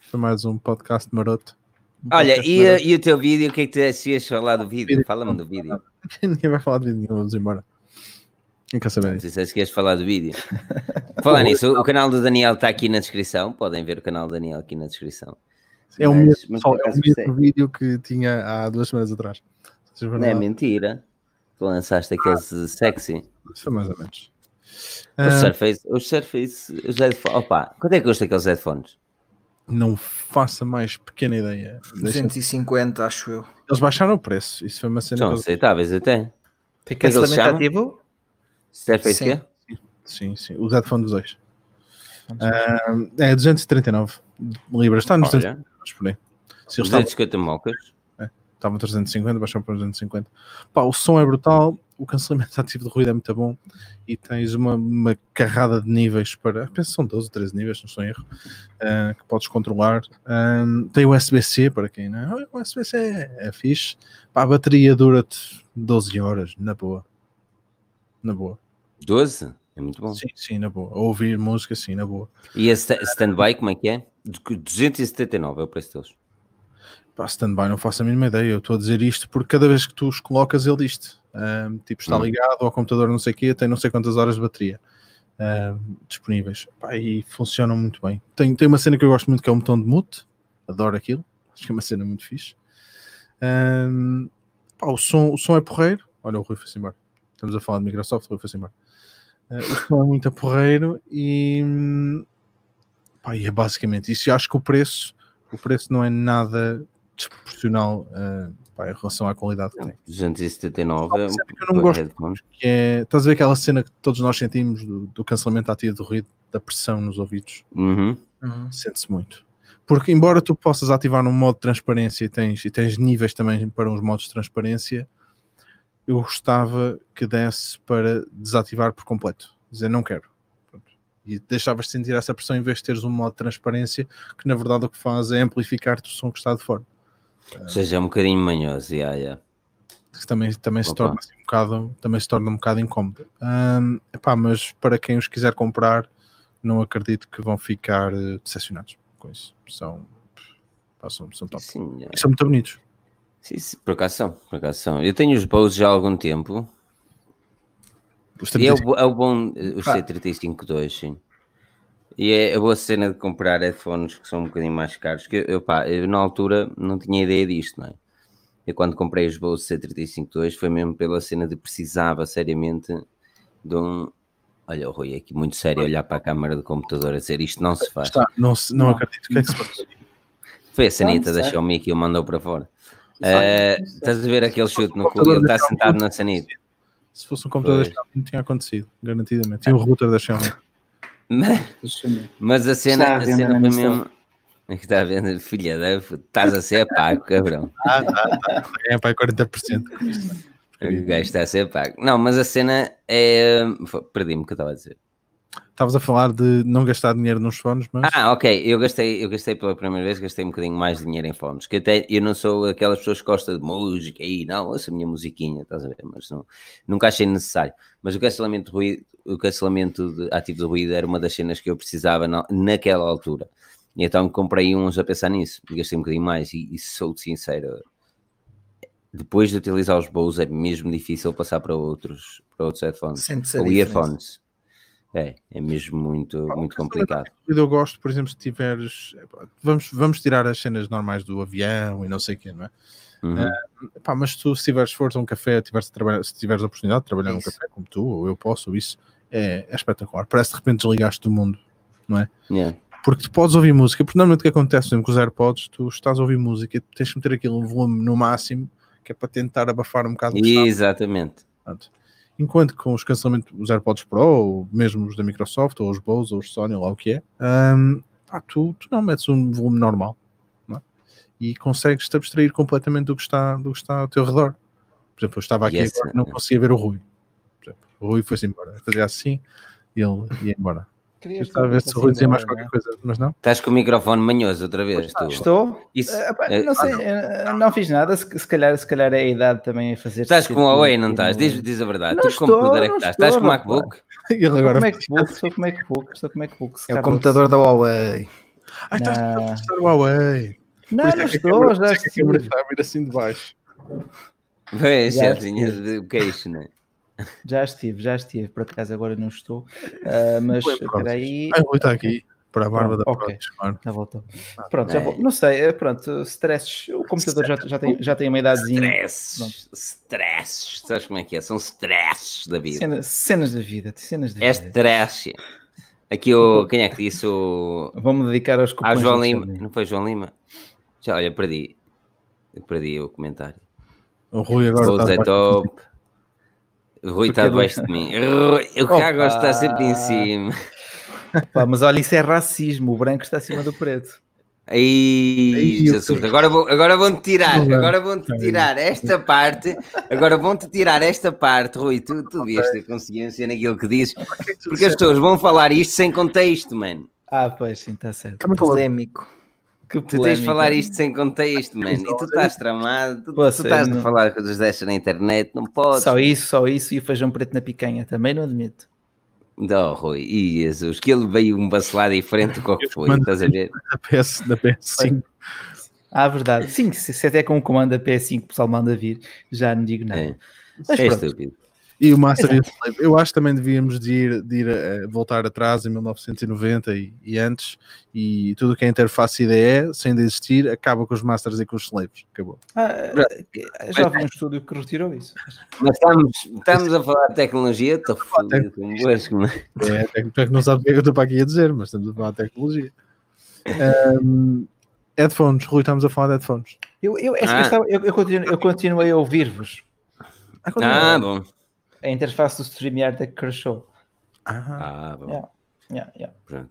Foi mais um podcast maroto. Um Olha, podcast e, maroto. e o teu vídeo? O que é que tu ias falar do vídeo? Fala-me do vídeo. Ninguém vai falar do vídeo, vamos embora. Quem quer saber isso? Se queres falar do vídeo. Falar nisso, o, canal do Daniel está aqui na descrição. Podem ver o canal do Daniel aqui na descrição. É o mesmo, mas, só, é o mesmo vídeo que tinha há duas semanas atrás. Não é mentira. Tu lançaste aquele ah, sexy. Foi mais ou menos. O uh, Surface, o Surface, os headphones, opa, quanto é que custa aqueles headphones? Não faça mais pequena ideia. 250, acho eu. Eles baixaram o preço, isso foi uma cena. São aceitáveis até. Tem cancelamento ativo? Surface sim. quê? Sim, sim, os headphones 2. Uh, é 239 libras, está nos 250 por aí. Se 250 mocas. É, estavam 350, baixaram para 250. Pá, o som é brutal, o cancelamento ativo de ruído é muito bom e tens uma, uma carrada de níveis para, penso que são 12 ou 13 níveis, não estou em erro, uh, que podes controlar. Um, tem o USB-C para quem não. O USB-C é, é fixe. Pá, a bateria dura-te 12 horas, na boa. Na boa. 12? É muito bom. Sim, sim, na boa. Ouvir música, sim, na boa. E a stand-by, como é que é? 279 é o preço deles. Pá, stand-by, não faço a mínima ideia. Eu estou a dizer isto porque cada vez que tu os colocas, ele diz um, tipo, está hum. ligado ao computador, não sei o quê, tem não sei quantas horas de bateria um, disponíveis. Pá, e funcionam muito bem. Tem, tem uma cena que eu gosto muito que é o botão de mute. Adoro aquilo. Acho que é uma cena muito fixe. Um, pá, o, som, o som é porreiro. Olha, o Rui foi-se embora. Estamos a falar de Microsoft, o Rui foi-se embora. Uh, o som é muito porreiro e, pá, e é basicamente isso. E acho que o preço, o preço não é nada desproporcional uh, pá, em relação à qualidade que tem. 279 é que eu não gosto, que é, estás a ver aquela cena que todos nós sentimos do, do cancelamento ativo do ruído, da pressão nos ouvidos? Uhum. Uhum. Sente-se muito. Porque embora tu possas ativar um modo de transparência e tens, e tens níveis também para uns modos de transparência, eu gostava que desse para desativar por completo. Dizer, não quero. E deixavas de sentir essa pressão em vez de teres um modo de transparência que na verdade o que faz é amplificar-te o som que está de fora. Ou seja, é um bocadinho manhoso, yeah, yeah. Que também, também, se torna assim um bocado, também se torna um bocado incómodo. Um, epá, mas para quem os quiser comprar, não acredito que vão ficar uh, decepcionados com isso. São, pá, são, são top. Sim. E são muito bonitos. Sim, sim, por acaso são, por acaso são. Eu tenho os Bose já há algum tempo. E é o, é o bom, os ah. C35-2, sim. E é a boa cena de comprar headphones que são um bocadinho mais caros. Que eu, pá, eu na altura não tinha ideia disto, não é? Eu quando comprei os Bose C35-2 foi mesmo pela cena de precisava seriamente de um. Olha, o Rui aqui muito sério olhar para a câmara do computador a dizer isto não se faz. Está, não, não, não acredito. O que é que se faz? Foi a sanita da Xiaomi que o mandou para fora. Uh, estás a ver aquele chute no cu? Ele está sentado na sanita. Se fosse um computador da Xiaomi, não tinha acontecido, garantidamente. Tinha um router da Xiaomi. Mas, mas a cena, a cena foi mesmo. É que está a vendo, filha da estás a ser pago, cabrão. Ah, tá, tá. É para 40%. O gajo está a ser pago. Não, mas a cena é. Perdi-me o que eu estava a dizer. Estavas a falar de não gastar dinheiro nos fones, mas. Ah, ok. Eu gastei, eu gastei pela primeira vez, gastei um bocadinho mais de dinheiro em fones. Que até eu não sou aquelas pessoas que gostam de música e não, ouça a minha musiquinha, estás a ver? Mas não, nunca achei necessário. Mas o cancelamento de ruído, o cancelamento de, ativo de ruído era uma das cenas que eu precisava na, naquela altura. E então comprei uns a pensar nisso. Gastei um bocadinho mais e, e sou sincero. Depois de utilizar os Bose é mesmo difícil passar para outros, para outros headphones. Ou earphones é, é mesmo muito, muito complicado. Eu gosto, por exemplo, se tiveres. Vamos, vamos tirar as cenas normais do avião e não sei o quê, não é? Uhum. Uh, pá, mas tu, se tiveres força um café, tiveres trabalhar, se tiveres a oportunidade de trabalhar num café como tu, ou eu posso, ou isso, é, é espetacular. Parece de repente desligaste do mundo, não é? Yeah. Porque tu podes ouvir música, porque normalmente o que acontece, exemplo, com os AirPods, tu estás a ouvir música e tens que meter aquilo volume no máximo, que é para tentar abafar um bocado. Exatamente. Pronto. Enquanto com os cancelamentos, os AirPods Pro, ou mesmo os da Microsoft, ou os Bose, ou os Sony, ou lá o que é, um, pá, tu, tu, não metes um volume normal é? e consegues te abstrair completamente do que, está, do que está ao teu redor. Por exemplo, eu estava aqui yes, agora, não conseguia ver o Rui. O Rui foi-se embora, fazia assim e ele ia embora. Queria a ver se o Rui dizia mais qualquer coisa, mas não. Estás com o microfone manhoso outra vez. Tu. Estou. Isso, uh, não sei, uh, não fiz nada. Se, se, calhar, se calhar é a idade também a fazer. Estás com o Huawei, não estás? Diz, diz a verdade. Não tu estou, como é que estás? Estás com o MacBook? Ele agora estou com MacBook, estou com MacBook, estou com MacBook. É o computador da Huawei. Ah, estás com o computador da Huawei. Não, não estou, já estou. A câmera está a vir assim de baixo. Vem, já tinhas de queixo, não é? Já estive, já estive, por acaso agora não estou, uh, mas espera aí. Ah, está aqui. Para a barba Pronto, da ok. Prodigy, claro. Já voltou. Pronto, já vou. Não sei, é, pronto, stresses. O computador já, já, tem, já tem uma idadezinha. Stresses, stresses, sabes como é que é? São stresses da vida. Cenas, cenas da vida, cenas da É vida. stress. Aqui o. Quem é que disse o. Vou-me dedicar aos Ah, cupons. João do Lima. Não foi João Lima? Já, olha, perdi. Perdi o comentário. O Rui agora está é top. Rui está debaixo de mim. O Cago Opa. está sempre em cima. Pá, mas olha, isso é racismo. O branco está acima do preto. Aí, Aí, Jesus, agora, vou, agora vão-te tirar, agora vão-te tirar esta parte, agora vão-te tirar esta parte, Rui, tu, tu devias ter consciência naquilo que dizes, porque as pessoas vão falar isto sem contexto, mano. Ah, pois sim, está certo. Também falou- Polémico. Que Tu tens de falar isto sem contexto, mano, e tu estás tramado, tu, tu estás não- a falar coisas dessas na internet, não podes. Só isso, só isso e o feijão preto na picanha. Também não admito. Não, Rui, e Jesus, que ele veio um bacelar diferente do que foi, estás a ver? da, PS, da PS5. Ah, verdade. Sim, se, se até com o comando da PS5 o pessoal manda vir, já não digo nada. É, Mas é pronto. estúpido. E o Master e o Slave. Eu acho que também devíamos de ir, de ir a, voltar atrás em 1990 e, e antes. E tudo que é interface IDE, sem de existir, acaba com os Masters e com os Slaves. Acabou. Ah, já vi um estúdio que retirou isso. Mas estamos, estamos a falar de tecnologia, estou fodido mano. É, é, que tu é que não sabes o que é que eu estou para aqui a dizer, mas estamos a falar de tecnologia. Ahm, headphones, Rui, estamos a falar de headphones. Eu, eu, eu, Ah. eu, eu continuo, eu continuei a ouvir-vos. Ah, bom. A interface do StreamYard é que crashou. Ah, Ah, bom. Yeah. Yeah, yeah. Pronto.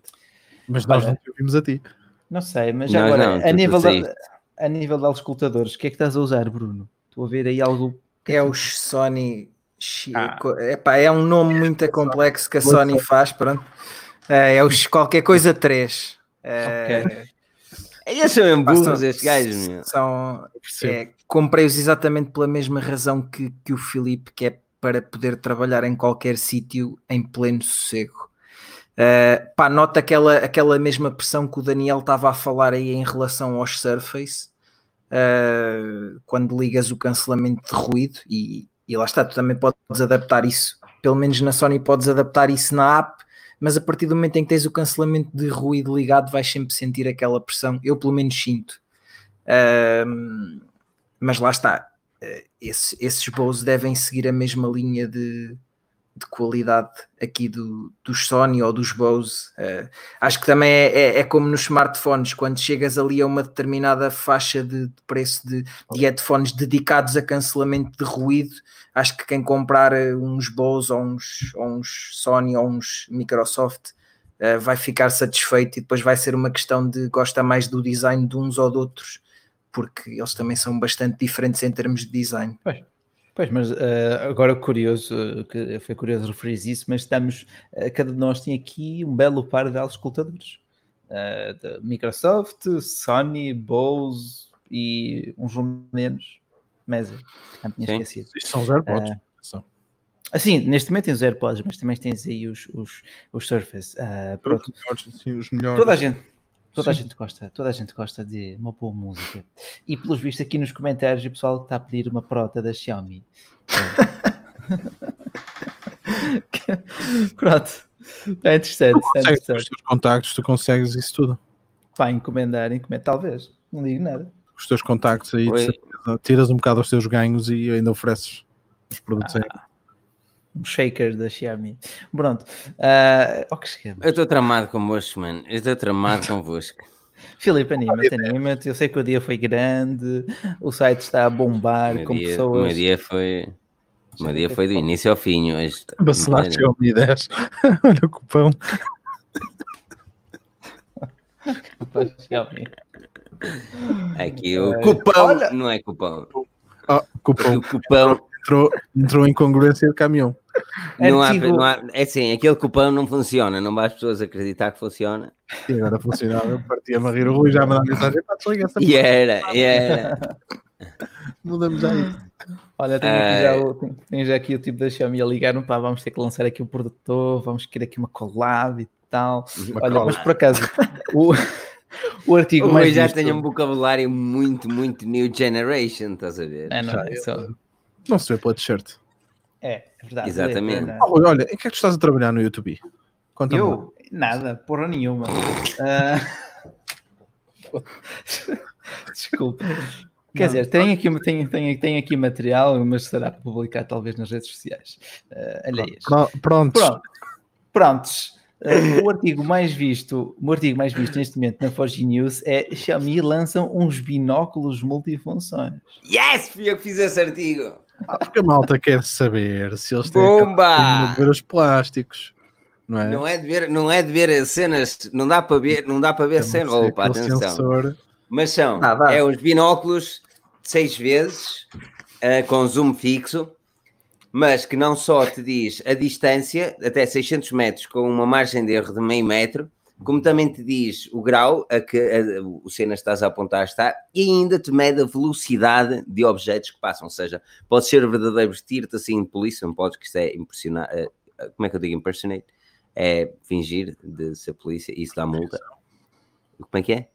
mas nós Olha. não te ouvimos a ti. Não sei, mas agora, não, a, nível da, a nível dos escutadores, o que é que estás a usar, Bruno? Estou a ver aí algo. É os Sony. Ah. Epá, é um nome muito complexo que a Sony faz, pronto. É, é os qualquer coisa 3. É, Ok. Eles são são- estes gajos. São, é, comprei-os exatamente pela mesma razão que, que o Filipe, que é para poder trabalhar em qualquer sítio em pleno sossego. Uh, pá, nota aquela, aquela mesma pressão que o Daniel estava a falar aí em relação aos Surface, uh, quando ligas o cancelamento de ruído, e, e lá está, tu também podes adaptar isso, pelo menos na Sony podes adaptar isso na app, mas a partir do momento em que tens o cancelamento de ruído ligado, vais sempre sentir aquela pressão, eu pelo menos sinto. Um, mas lá está, esse- esses Bose devem seguir a mesma linha de, de qualidade aqui do, dos Sony ou dos Bose. Eh, acho que também é, é- é como nos smartphones, quando chegas ali a uma determinada faixa de, de preço de, de headphones dedicados a cancelamento de ruído, acho que quem comprar eh, uns Bose ou uns, ou uns Sony ou uns Microsoft eh, vai ficar satisfeito e depois vai ser uma questão de gosta mais do design de uns ou de outros porque eles também são bastante diferentes em termos de design. Pois, mas eh, agora curioso, eh, que foi curioso referir isso, mas estamos, eh, cada de nós tem aqui um belo par de escutadores. Eh, da Microsoft, Sony, Bose e uns menos, Mesa. Não tinha Sim. esquecido. Isto são os AirPods. Ah. São. Assim, neste momento tens os AirPods, mas também tens aí os, os, os Surface. Ah, pronto. Os melhores, sim, os melhores. Toda a gente, toda a Sim. gente gosta, toda a gente gosta de uma boa música. E pelos vistos aqui nos comentários o pessoal está a pedir uma prota da Xiaomi. Pronto. É interessante, é com os interessante. teus contactos, tu consegues isso tudo. Pá, encomendar, encomendar, talvez. Não digo nada. Os teus contactos aí, de Oi. certeza, tiras um bocado os teus ganhos e ainda ofereces os produtos aí. Um shaker da Xiaomi. Pronto. Ah, ao que chegamos. Eu estou tramado convosco, mano. Eu estou tramado convosco. Filipe, anima-te, anima-te. Eu sei que o dia foi grande, o site está a O bombar meu com dia, o pessoas. meu dia foi. O meu dia foi do início ao fim hoje. Bacelar Xiaomi 10. Olha o cupão. Xiaomi. Aqui o É. cupão Olha. não é cupão. Ah, cupão. O cupão Entrou, entrou em congruência de caminhão. Não há, não há. É assim, aquele cupão não funciona. Não vai as pessoas acreditar que funciona. E agora funcionava. Eu partia-me a rir. O Rui já dá mensagem. Pá, desliga essa E era, e era. Mudamos já isso. Olha, tenho aqui, É. já o, tenho- tenho já aqui o tipo da Xiaomi a ligar-me, pá, vamos ter que lançar aqui o produtor, vamos querer aqui uma collab e tal. Uma Olha, collab. mas por acaso, o, o artigo O mais Rui já visto- tem um vocabulário muito, muito new generation, estás a ver? É, não, Já, é, só- Não se vê pela t-shirt. é, é verdade. Exatamente. é, Ah, Rui, olha, em que é que tu estás a trabalhar no YouTube? Conta eu? Nada, porra nenhuma. Uh... Desculpa. Quer dizer, tem aqui, tem, tem, tem aqui material, mas será publicado talvez nas redes sociais uh, alheias. Prontos. Pronto. Prontos. Uh, o artigo mais visto, o artigo mais visto neste momento na Forge News é Xiaomi lançam uns binóculos multifunções. Yes, fui eu que fiz esse artigo. Ah, porque a malta quer saber se eles têm Bomba! ver os plásticos. Não é? não é de ver, não é de ver cenas, não dá para ver, não dá para ver sem roupa, atenção. Sensor. Mas são, ah, é uns binóculos de seis vezes uh, com zoom fixo, mas que não só te diz a distância até 600 metros com uma margem de erro de meio metro, como também te diz o grau a que a, o cena estás a apontar está, e ainda te mede a velocidade de objetos que passam, ou seja, pode ser verdadeiro vestir-te assim de polícia, não podes, que isto é impressionar, uh, como é que eu digo impersonate? É fingir de ser polícia, isso dá multa. Como é que é?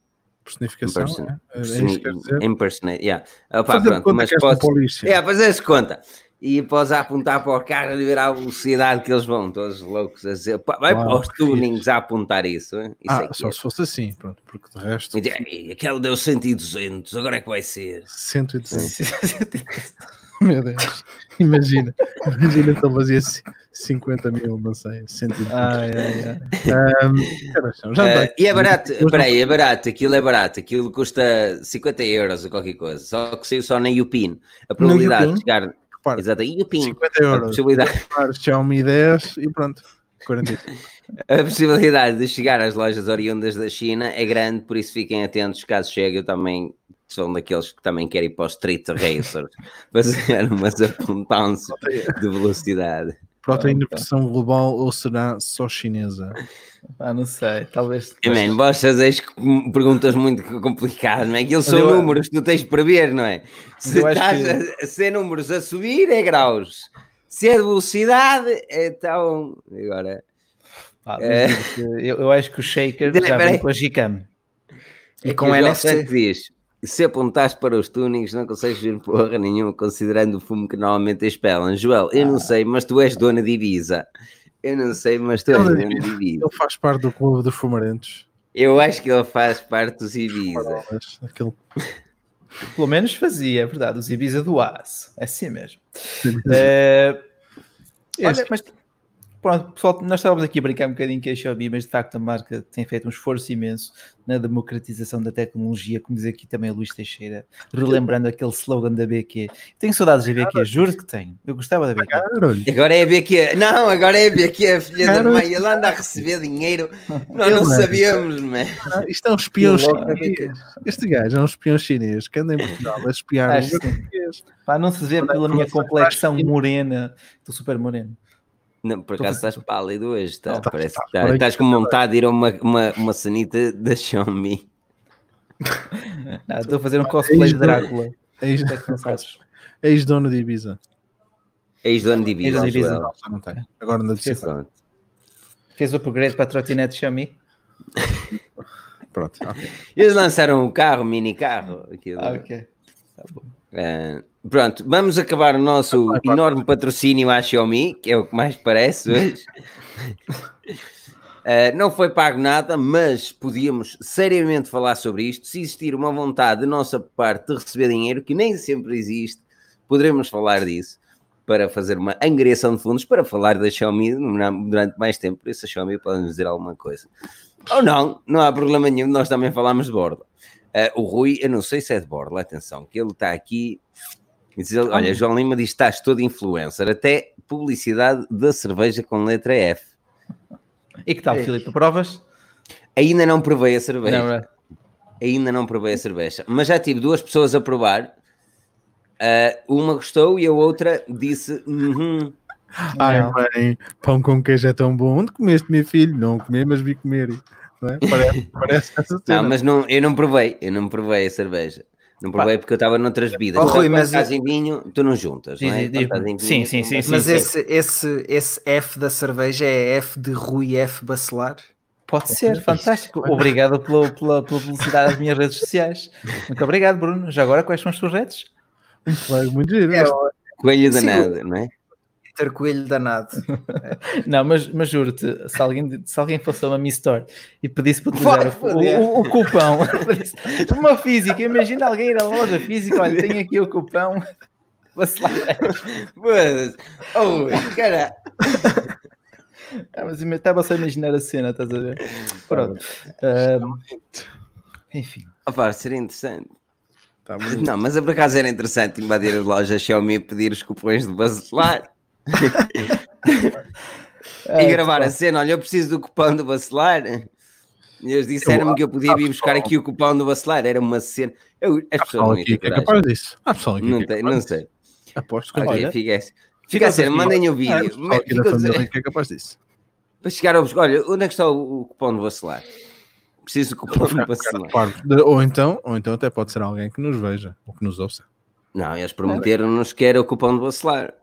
Personificação, Imperson é? é Impersonate, yeah. Opa, pronto, mas podes... É, fazer-se conta e podes apontar para o carro e ver a velocidade que eles vão, todos loucos a dizer, vai para os tunings a apontar isso. isso ah, só é. se fosse assim, pronto, porque de resto. E, aquele deu 100 e 200, agora é que vai ser 100 e 200. Meu Deus, imagina, imagina se ele fazia 50 mil, não sei, 120. Ai, ai, ai. Um, já uh, e é barato, peraí, é barato, aquilo é barato, aquilo custa 50 euros ou qualquer coisa, só que saiu só na Upin. A probabilidade de chegar Repara, Exato, e o PIN. 50 euros. A possibilidade... Xiaomi 10 e pronto. 45. A possibilidade de chegar às lojas oriundas da China é grande, por isso fiquem atentos caso chegue. Eu também sou daqueles que também querem ir para os Street Racers fazer umas apontanças de velocidade. Pronto, ainda versão global ou será só chinesa? Ah, não sei, talvez. Man, vós fazeis perguntas muito complicadas, não é? Aqueles são eu... números que tu tens para ver, não é? Se estás que... a, ser números a subir, é graus. Se é de velocidade, então. Agora. Ah, é... eu, eu, acho que o Shaker já vem com a Gcam. E com o NFC. Diz, se apontares para os tunings, não consegues ver porra nenhuma, considerando o fumo que normalmente expelam. Joel, eu ah. não sei, mas tu és dona de Ibiza. Eu não sei, mas tu és dona de Ibiza. Ele faz parte do clube dos fumarentos. Eu acho que ele faz parte dos Ibiza. Aquele... Pelo menos fazia, é verdade, os Ibiza do Aço. É assim mesmo. é... Olha, mas pronto, pessoal, nós estávamos aqui a brincar um bocadinho com a Xiaomi, mas de facto a marca tem feito um esforço imenso na democratização da tecnologia, como diz aqui também o Luís Teixeira, relembrando aquele slogan da BQ. Tenho saudades da BQ, juro que tenho. Eu gostava da BQ. Agora é a BQ, não, agora é a BQ, a filha da mãe, ele anda a receber dinheiro, nós não sabíamos, man. Ah, isto é um espião chinês. Este gajo é um espião chinês que anda em Portugal a espiar os Para não se ver pela minha complexão morena, estou super moreno. Não, por acaso estás pálido hoje, tá? Não, parece que tá, estás com vontade de ir a uma, uma, uma sanita da Xiaomi. Não, estou a fazer um cosplay de Drácula. Ex-dono de Ibiza. Ex-dono de Ibiza. Ex de Ibiza. Não, não tem. Agora não deve ser. Fez o upgrade para a trotinete Xiaomi? Pronto. Okay. Eles lançaram um carro, mini carro. Aquilo. Ah, ok. Tá bom. Uh, pronto, vamos acabar o nosso enorme patrocínio à Xiaomi, que é o que mais parece hoje. Uh, não foi pago nada, mas podíamos seriamente falar sobre isto. Se existir uma vontade de nossa parte de receber dinheiro, que nem sempre existe, poderemos falar disso para fazer uma angariação de fundos para falar da Xiaomi durante mais tempo. Por isso, a Xiaomi pode nos dizer alguma coisa. Ou não, não há problema nenhum, nós também falamos de bordo. Uh, o Rui, eu não sei se é de borla, atenção, que ele está aqui. Diz, olha, João Lima diz: estás todo influencer, até publicidade da cerveja com letra F. E que tal, é. Filipe? Provas? Ainda não provei a cerveja. Não, é? Ainda não provei a cerveja, mas já tive duas pessoas a provar. Uh, uma gostou e a outra disse: uhum. Ai, mãe, pão com queijo é tão bom. Onde comeste, meu filho? Não comi, mas vi comer. Não é? Parece, parece essa cena. Não, mas não, eu não provei, eu não provei a cerveja. Não provei porque eu estava noutras bebidas. Oh, Rui, mas estás em vinho, tu não juntas, não é? Vinho, sim, sim, sim, sim. Mas sim, esse, esse, esse F da cerveja é F de Rui F Bacelar? Pode ser, fantástico. Obrigado pela, pela, pela publicidade das minhas redes sociais. Muito obrigado, Bruno. Já agora, quais são as tuas redes? Muito, muito giro. É, Coelho danado, não é? Vitor Coelho danado. não, mas, mas juro-te, se alguém, se alguém fosse a uma Mi Store e pedisse para utilizar o, o, o, cupão, uma física, imagina alguém ir à loja física, olha, tenho aqui o cupão. oh, cara. Ah, mas estava só a imaginar a cena, estás a ver? Pronto. Uh, enfim. Opa, seria interessante. Tá não, mas por acaso era interessante invadir as lojas Xiaomi e pedir os cupões de bacelar. e é, gravar a cena, olha, eu preciso do cupão do bacelar. E eles disseram-me que eu podia vir buscar aqui o cupão do bacelar. Era uma cena. Eu, as pessoas não aqui, é capaz disso. Há pessoal aqui não, tem, não sei. Aposto que okay, fica, fica a ser, mandem o vídeo. É, fica que é capaz disso. Para chegar ao. Olha, onde é que está o, o cupom do vacilar? Preciso do cupom do vacilar. Ou então, ou então até pode ser alguém que nos veja ou que nos ouça. Não, eles prometeram-nos que era o cupom do vacilar.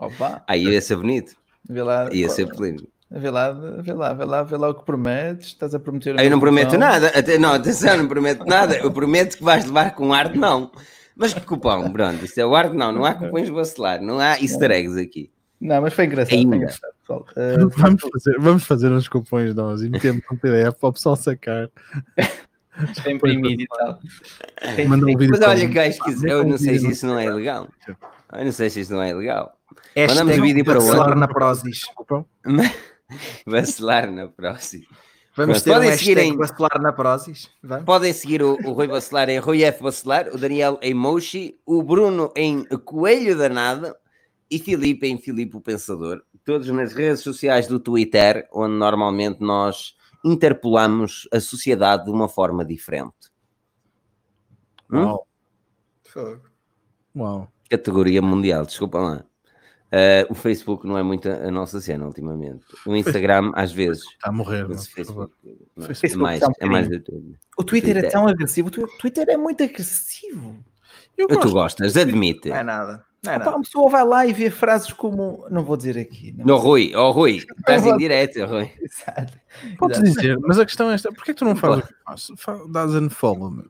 Opa! Aí ia ser bonito. Vê lá, ia ser bonito. Vê lá, vê lá, vê lá, vê lá o que prometes. Estás a prometer. Eu não prometo nada. Até, não, atenção, não prometo nada. Eu prometo que vais levar com ar de não. Mas que cupom, pronto. Isso é o ar de não. Não há cupons vacilar. Não há easter eggs aqui. Não, mas foi engraçado. Foi engraçado. Uh, vamos, fazer, vamos fazer uns cupons nós e metemos um PDF para o pessoal sacar. Para imprimir e tal. Manda um vídeo mas olha, guys, eu não sei se isso não é legal. Eu não sei se isso não é legal. Mandamos o vídeo para o outro. na Prozis. Vacilar na Prozis. Vamos ter podem um seguir em Bacelar na Prozis. Vamos? Podem seguir o, o Rui Bacelar em Rui F. Bacelar, o Daniel em Moshi, o Bruno em Coelho Danado e Filipe em Filipe o Pensador, todos nas redes sociais do Twitter, onde normalmente nós interpolamos a sociedade de uma forma diferente. Hum? Uau. Hum? Uau. Categoria mundial, desculpa lá. Uh, o Facebook não é muito a nossa cena ultimamente. O Instagram, às vezes. Está a morrer. Não, Facebook, não, Facebook, é mais, é mais O Twitter, o Twitter é tão agressivo. O Twitter é muito agressivo. Eu gosto. Tu gostas, admite. Não é nada. Não é Opa, uma pessoa vai lá e vê frases como. Não vou dizer aqui. Não, não Rui, oh, Rui, estás em direto, Rui. Exato. Podes dizer, mas a questão é esta: porquê que tu não fazes o que faço? Dás unfollow, meu.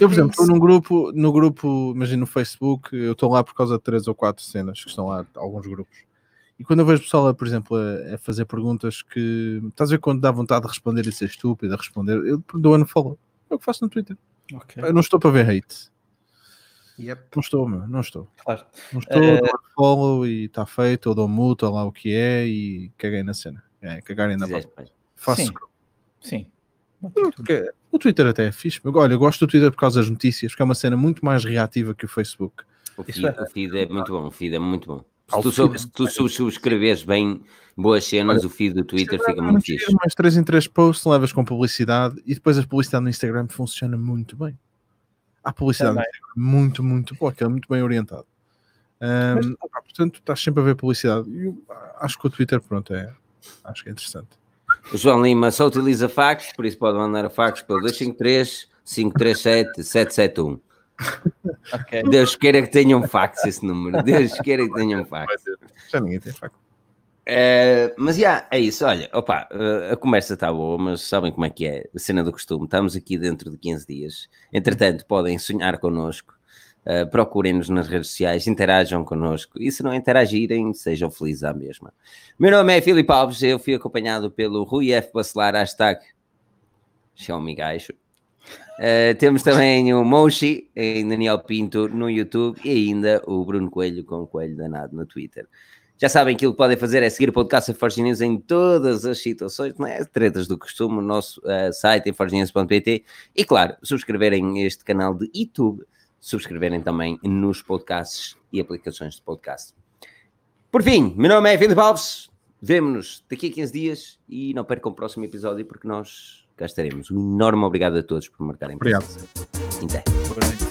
Eu, por exemplo, estou num grupo, no grupo, imagina no Facebook, eu estou lá por causa de três ou quatro cenas que estão lá, alguns grupos. E quando eu vejo pessoal, por exemplo, a, a, fazer perguntas que estás a ver quando dá vontade de responder e ser estúpido, a responder, eu dou unfollow. É o que faço no Twitter. Okay. Eu não estou para ver hate. Yep. Não estou, meu, não estou. Claro. Não estou, uh... dou follow e está feito, ou dou multa, lá o que é, e caguei na cena. É, cagarem na bola. Faço. Sim. Sim. Porque o Twitter até é fixe. Olha, eu gosto do Twitter por causa das notícias, porque é uma cena muito mais reativa que o Facebook. O feed, é... o feed é muito bom, o feed é muito bom. Se tu, sub, se tu subscreveres bem boas cenas, Olha, o feed do Twitter fica muito fixe. Mais 3 em 3 posts, levas com publicidade e depois a publicidade no Instagram funciona muito bem. Há publicidade muito, muito boa, que é muito bem orientado. Um, Mas, portanto, estás sempre a ver publicidade. Eu acho que o Twitter, pronto, é, acho que é interessante. O João Lima só utiliza fax, por isso pode mandar fax para 253 537 771. Okay. Deus queira que tenham fax esse número. Deus queira que tenham fax. Já ninguém tem fax. Uh, mas já, é isso. Olha, opa, uh, a conversa está boa, mas sabem como é que é a cena do costume. Estamos aqui dentro de 15 dias. Entretanto, podem sonhar connosco, uh, procurem-nos nas redes sociais, interajam connosco e se não interagirem, sejam felizes à mesma. Meu nome é Filipe Alves, eu fui acompanhado pelo Rui F. Bacelar, hashtag Xiaomi Gaixo. temos também o Moshi, em Daniel Pinto no YouTube e ainda o Bruno Coelho com o Coelho Danado no Twitter. Já sabem que o que podem fazer é seguir o podcast News em todas as situações, não é? Tretas do costume, o nosso uh, site em forgenews.pt e, claro, subscreverem este canal de YouTube, subscreverem também nos podcasts e aplicações de podcast. Por fim, meu nome é Filipe Alves. Vemo-nos daqui a 15 dias e não percam o próximo episódio porque nós cá estaremos. Um enorme obrigado a todos por marcarem. Obrigado. Até. Obrigado.